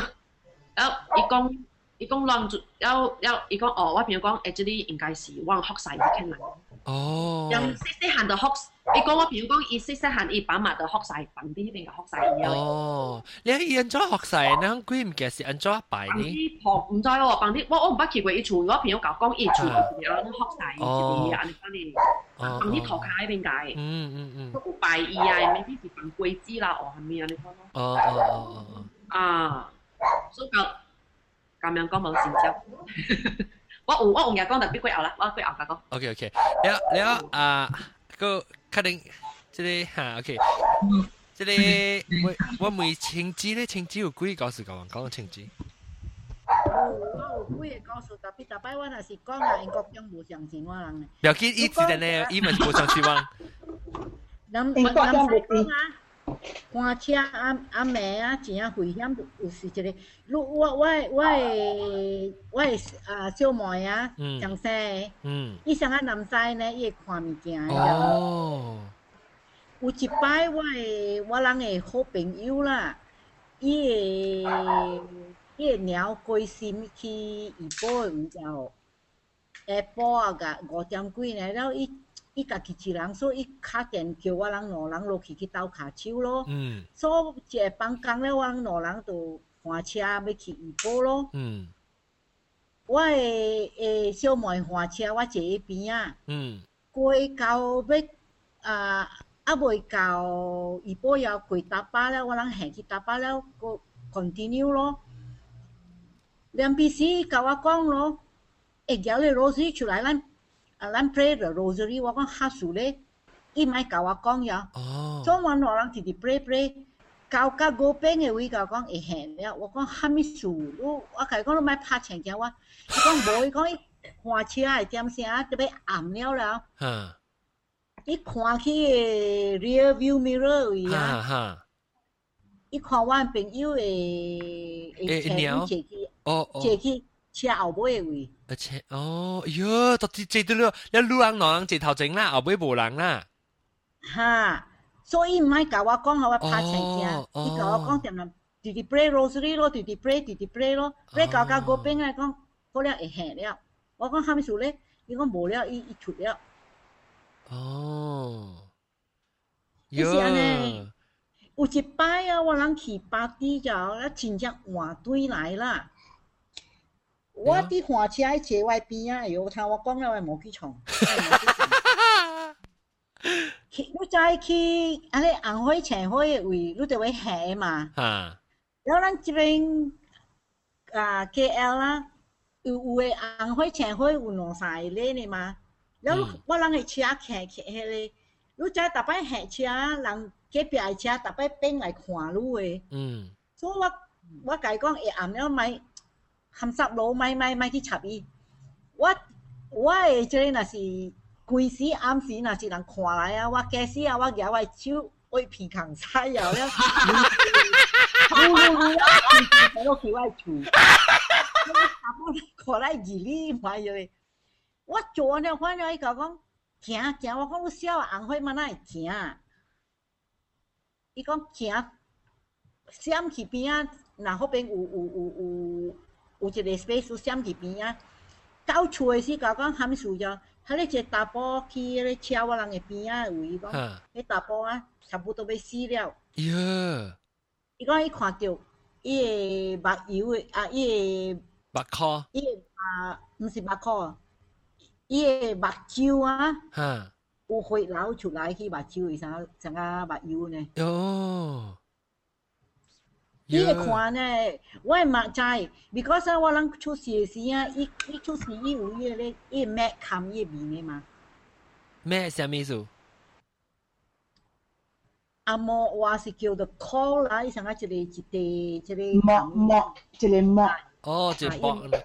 然後伊講伊講亂做，然後然後伊講哦，我朋友講誒，即啲應該是往學曬啲傾嚟。哦，用細細漢就學，你讲我譬如讲，伊细细汉伊爸妈就学晒房啲边个学晒嘢。哦，你系按咗学晒，你讲佢唔记是按咗一排呢？学唔知喎，房啲我我唔捌去过伊厝，我譬如讲讲伊厝是安尼学晒，是啲安尼安尼，房啲头卡喺边界。嗯嗯嗯。都拜伊啊，未必是放龟子啦，哦系咪啊？你讲咯。哦哦哦哦。啊，所以讲咁样讲冇成就。我有我有嘢讲，特别贵牛啦，我贵牛价讲。OK OK，了了啊，个 确定这里哈，OK，这里我我没请机呢，请机有故意告诉讲完，搞完请有。我也告诉，但比大伯我也是讲啊，因国将无上千万人。不要紧，一直在呢，伊们无上千万。能能能讲啊？看车啊啊妹啊，真啊危险，有時一個，我我我我我啊小妹啊，上生，伊上啊南西呢，伊会看物件。哦。有一摆我诶我人诶好朋友啦，伊诶伊诶鸟归心去醫保毋知哦，下晡啊甲五点几呢，然后伊。伊家己一人，所以伊敲电叫我人两人落去去倒骹手咯。嗯。所以一個放工了，我人两人就换车要去怡保咯。嗯。我诶诶小妹换车，我坐喺邊啊。嗯。过到要啊啊未到怡保要过大巴了，我人下去大巴了，個 continue 咯。梁秘書甲我讲咯，會叫你老师出来咱。啊，咱 pray the rosary，我讲哈数咧，伊咪甲我讲呀。哦。所以我两人直直 pray pray，到到五边嘅位甲讲会现了，我讲哈咪数，我我甲伊讲你咪拍请叫我，伊讲无，伊讲伊换车系点声，特别暗了啦。哈。伊看去 rear view mirror 位啊。哈哈。伊看我朋友诶诶车去，哦哦，车去。 车后尾嘅位，而且哦，哟，到底坐到了，你路人两人坐头前啦，后尾无人啦。哈，所以唔系教我讲，我拍成嘅，伊教我讲点样，直直 play rosary 咯，直直 play，直直 play 咯，play 教教嗰边嚟讲，嗰啲会行了。 我讲喊咩事咧？伊讲无了，伊伊出了。哦，有安尼，有一摆啊，我人去巴蒂就啊，真正换队来啦。 我啲火车喺斜外边啊，有听我讲了，我冇去冲。去，你再去安尼红火青火嘅位，你就会下嘛。啊。然后咱这边啊 KL 啦，有有嘅红火青火有两三个呢嘛。然后我人嘅车开开迄个，你再逐摆下车，人隔壁嘅车逐摆变来看你嘅。嗯。所以我我甲伊讲，会暗了咪。 含十路咪咪咪去插伊。我我诶，即个若是规时暗时，若是人看来啊，我假死啊，我举我手为鼻孔擦了了，呜呜呜，我落去我厝，我差不多看来二里买咗。我做呢，反正伊甲讲行行，我讲你小红花嘛哪会行？伊讲行，闪去边啊，然后边有有有有。有一个 space 闪伫边啊，到厝诶时甲讲喊事咗，佢咧一大波去迄个车我人诶边啊，有伊讲，迄大波啊，差不多要死了。呀！伊讲伊看到伊个目油诶，啊，伊个目壳，伊个啊，毋是目壳，伊个目睭啊，哈，有血流出来去目睭为啥，怎啊目油呢？哦。 你会看呢？我系嘛知，because 我人出事时啊，伊伊出事伊有伊咧，伊咩冚伊面嘅嘛？咩啥意思？阿莫话是叫做 call 啦，伊上个一个一个一个膜膜一个膜。哦，一个膜嚟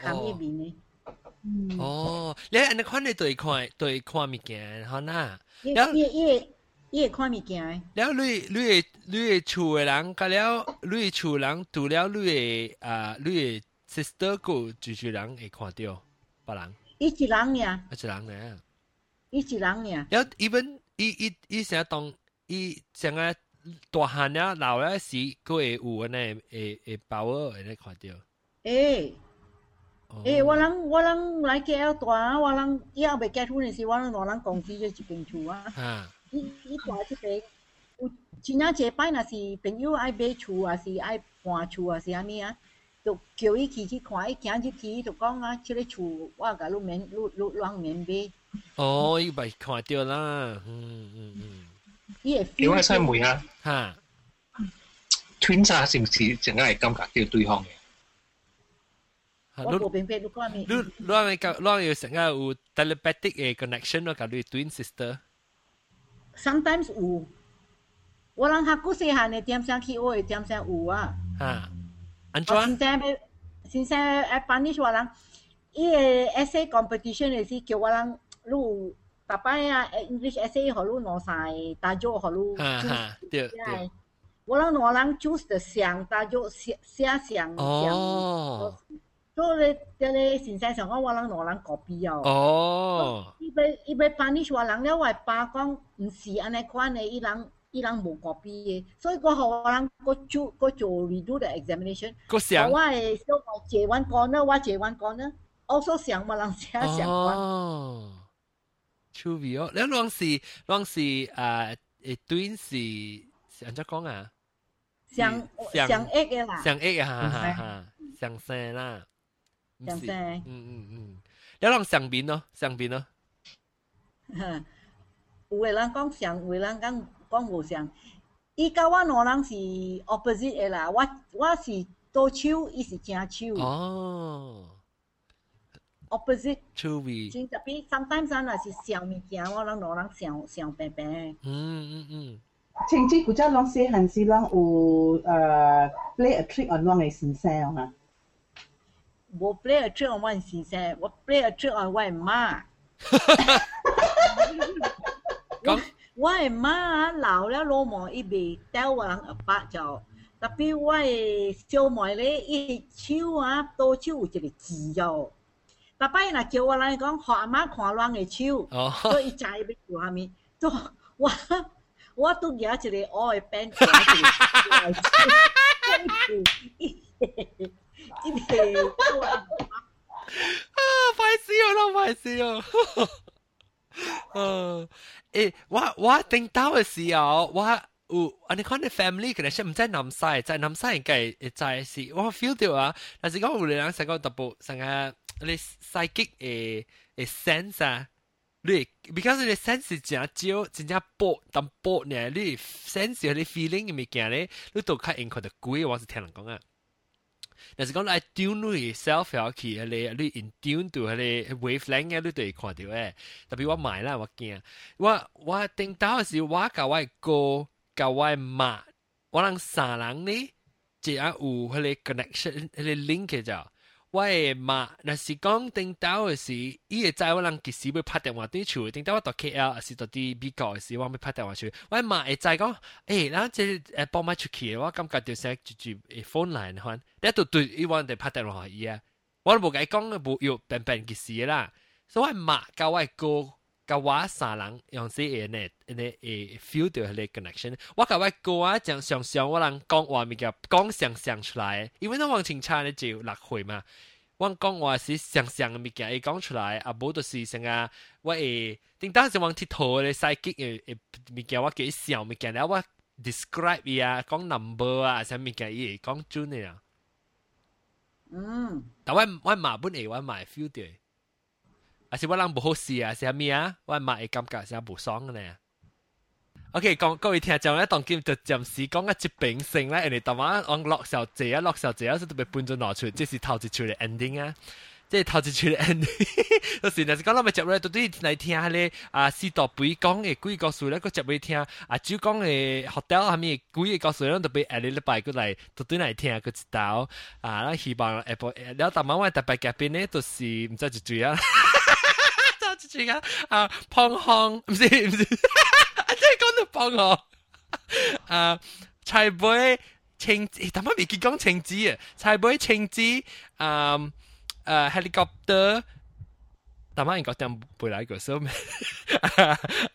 冚伊面嘅。哦，你安尼看你对看对看物件，好呐。伊伊伊。 伊会看物件。了你你诶你诶厝诶人，甲了你诶厝人，除了你诶啊你诶 sister 个就是人会看着别人。伊一人呀。一人呢？伊一人呀。了，even 伊伊伊成日当伊成日大汉了老了时，佢会有安尼会会包尔会咧看着。诶。诶，我人我人来 KL 大，我人以后未结婚嘅時，我人兩人公司就一边厝啊。啊。伊伊大即个有真正一摆，若是朋友爱买厝，还是爱搬厝，还是安尼啊，就叫伊去去看，伊行入去，伊就讲啊，即个厝我甲你免，你你啷免买？哦，伊咪看到啦，嗯嗯嗯。伊会 feel。因为使问啊，吓，twin 啥是唔是净系感觉叫对方嘅？我冇明白你讲咩？你你系咪讲你有成日有 telepathic 嘅 connection 咯？甲你 twin sister？sometimes 有，我人学古细汉嘅点声去学嘅点声有啊。啊，安怎？先生要先生诶班尼我人，伊个 essay competition 嘅时叫我人，你大摆啊 English essay 学你攞晒，大咗学你。哈哈，对对。我人我人 choose 的上，大咗写写上。哦。 所以即个先生上讲，我人攞人 copy 啊。哦。伊要伊要班尼我人了，我爸讲。毋是安尼款诶，伊人伊人无 copy 诶，所以我互我人个做个做 redo the examination。个想我诶小我借完讲呢，我借完讲呢，also 想冇人写相关。哦，趣味哦，你啷是啷是啊？诶短是安怎讲啊？上上亿嘅啦，上亿啊，哈哈哈，上生啦， 上生，嗯嗯嗯，你啷上边咯，上边咯。有诶人讲像，有诶人讲讲无像。伊甲我两人是 opposite 诶啦，我我是倒手，伊是正手。哦。opposite。趣味。真特别，sometimes 咱若是想物件，我人两人想想白白。嗯嗯嗯。前次古只啷细汉时啷有呃 play a trick on 啷诶先生啊？ 无 play a trick on 我先生，我 play a trick on 我妈。我我诶妈老了老毛伊袂吊我人阿爸就，特别我诶小妹咧，伊手啊倒手有一个痣哦。逐摆若叫我来讲，互阿妈看阮诶手，所以伊知要做虾米。做我我拄举一个乌诶鞭，一个一个一个。 啊， 歹笑，我歹笑。呃，诶，我我顶到嘅时候，我有安尼看你 family 可能是唔在南西，在南西应该会在是，我 feel 到啊。但是讲有人成个特步成个你 psychic 诶诶 sense 啊。你 because 你 sense 是真少，真正薄淡薄呢，你 sense 你 feeling 嘅物件咧，你都较应该得贵，我是听人讲啊。 但是讲来 tune 你 self 要去，你你 in tune 到你 wavelength 嘅，你都会看到诶。特别我买啦，我惊，我我听到嘅时，我甲我哥甲我妈，我人三人呢，即系有迄个 connection，迄个 link 嘅就。 我诶妈，若是讲顶到嘅时，伊会知我人其实要拍电话对厝，顶到我到 KL，还是到啲美国嘅时，我要拍电话出。我妈会知讲，诶，然后即诶帮买出去，我感觉就成就就诶 phone line 款，你都对伊话哋拍电话伊啊，我都无甲伊讲无有便便嘅事啦。所以我妈甲我哥 Kawasalang yang si Elnet a feel connection. Wakawai koa chang shamsyang walang kongwa migab. Kong shamsyang shalai. Even though Wang Tsing Chan aji lakhuema, Wang kongwa si shamsyang migai kong shalai abu dosi shalai. Wa eh, tingta se Wang Titou le saikik mi gawak ke isial migal. Wala describe ya, number wa 咪叫伊讲 migai iye 会，我嘛 feel 到啊是我人无好势啊，是咩啊？我嘛会感觉是无爽嘅呢。OK，讲各位听众咧，当今就暂时讲一节秉性咧，人哋台湾讲乐小姐啊，乐小姐啊，是特别搬咗攞出，即是头一出嘅 ending 啊，即系头一出嘅 ending。有时若是讲咱咪接落到底嚟听下咧，啊四道杯讲嘅几个故事咧，个接嚟听啊，主讲嘅 hotel 下面几个故事咧，特别下礼拜过嚟到底嚟听个知道啊，咱希望下晡了台湾我特别嘉宾咧，都是唔知就注意啊， 住 啊，啊胖康唔知唔知，即系讲到胖康，啊柴杯青，他妈未讲青枝啊，柴杯青枝，啊啊 helicopter，他妈应该点背来个？什么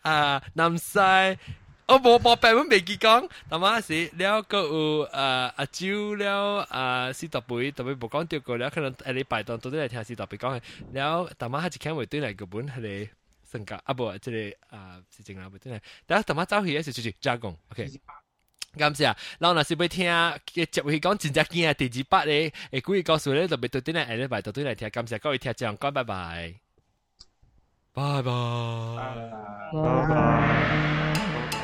啊南西。我冇冇白本未见讲，点解是了个有诶阿蕉了诶四特杯，特别冇讲掉过了，可能诶你拜当到底嚟听四特杯讲嘅，了点解系一倾会对嚟个本系你？性格啊不，即系啊是正啦，真系。但系同埋走去嘅时就加工，OK。咁先啊，然后若是要听嘅接去讲真正惊啊，第二八咧，诶故意告诉你特别到啲嚟下礼拜到啲嚟听，感谢各位听众，讲拜拜，拜拜，拜拜。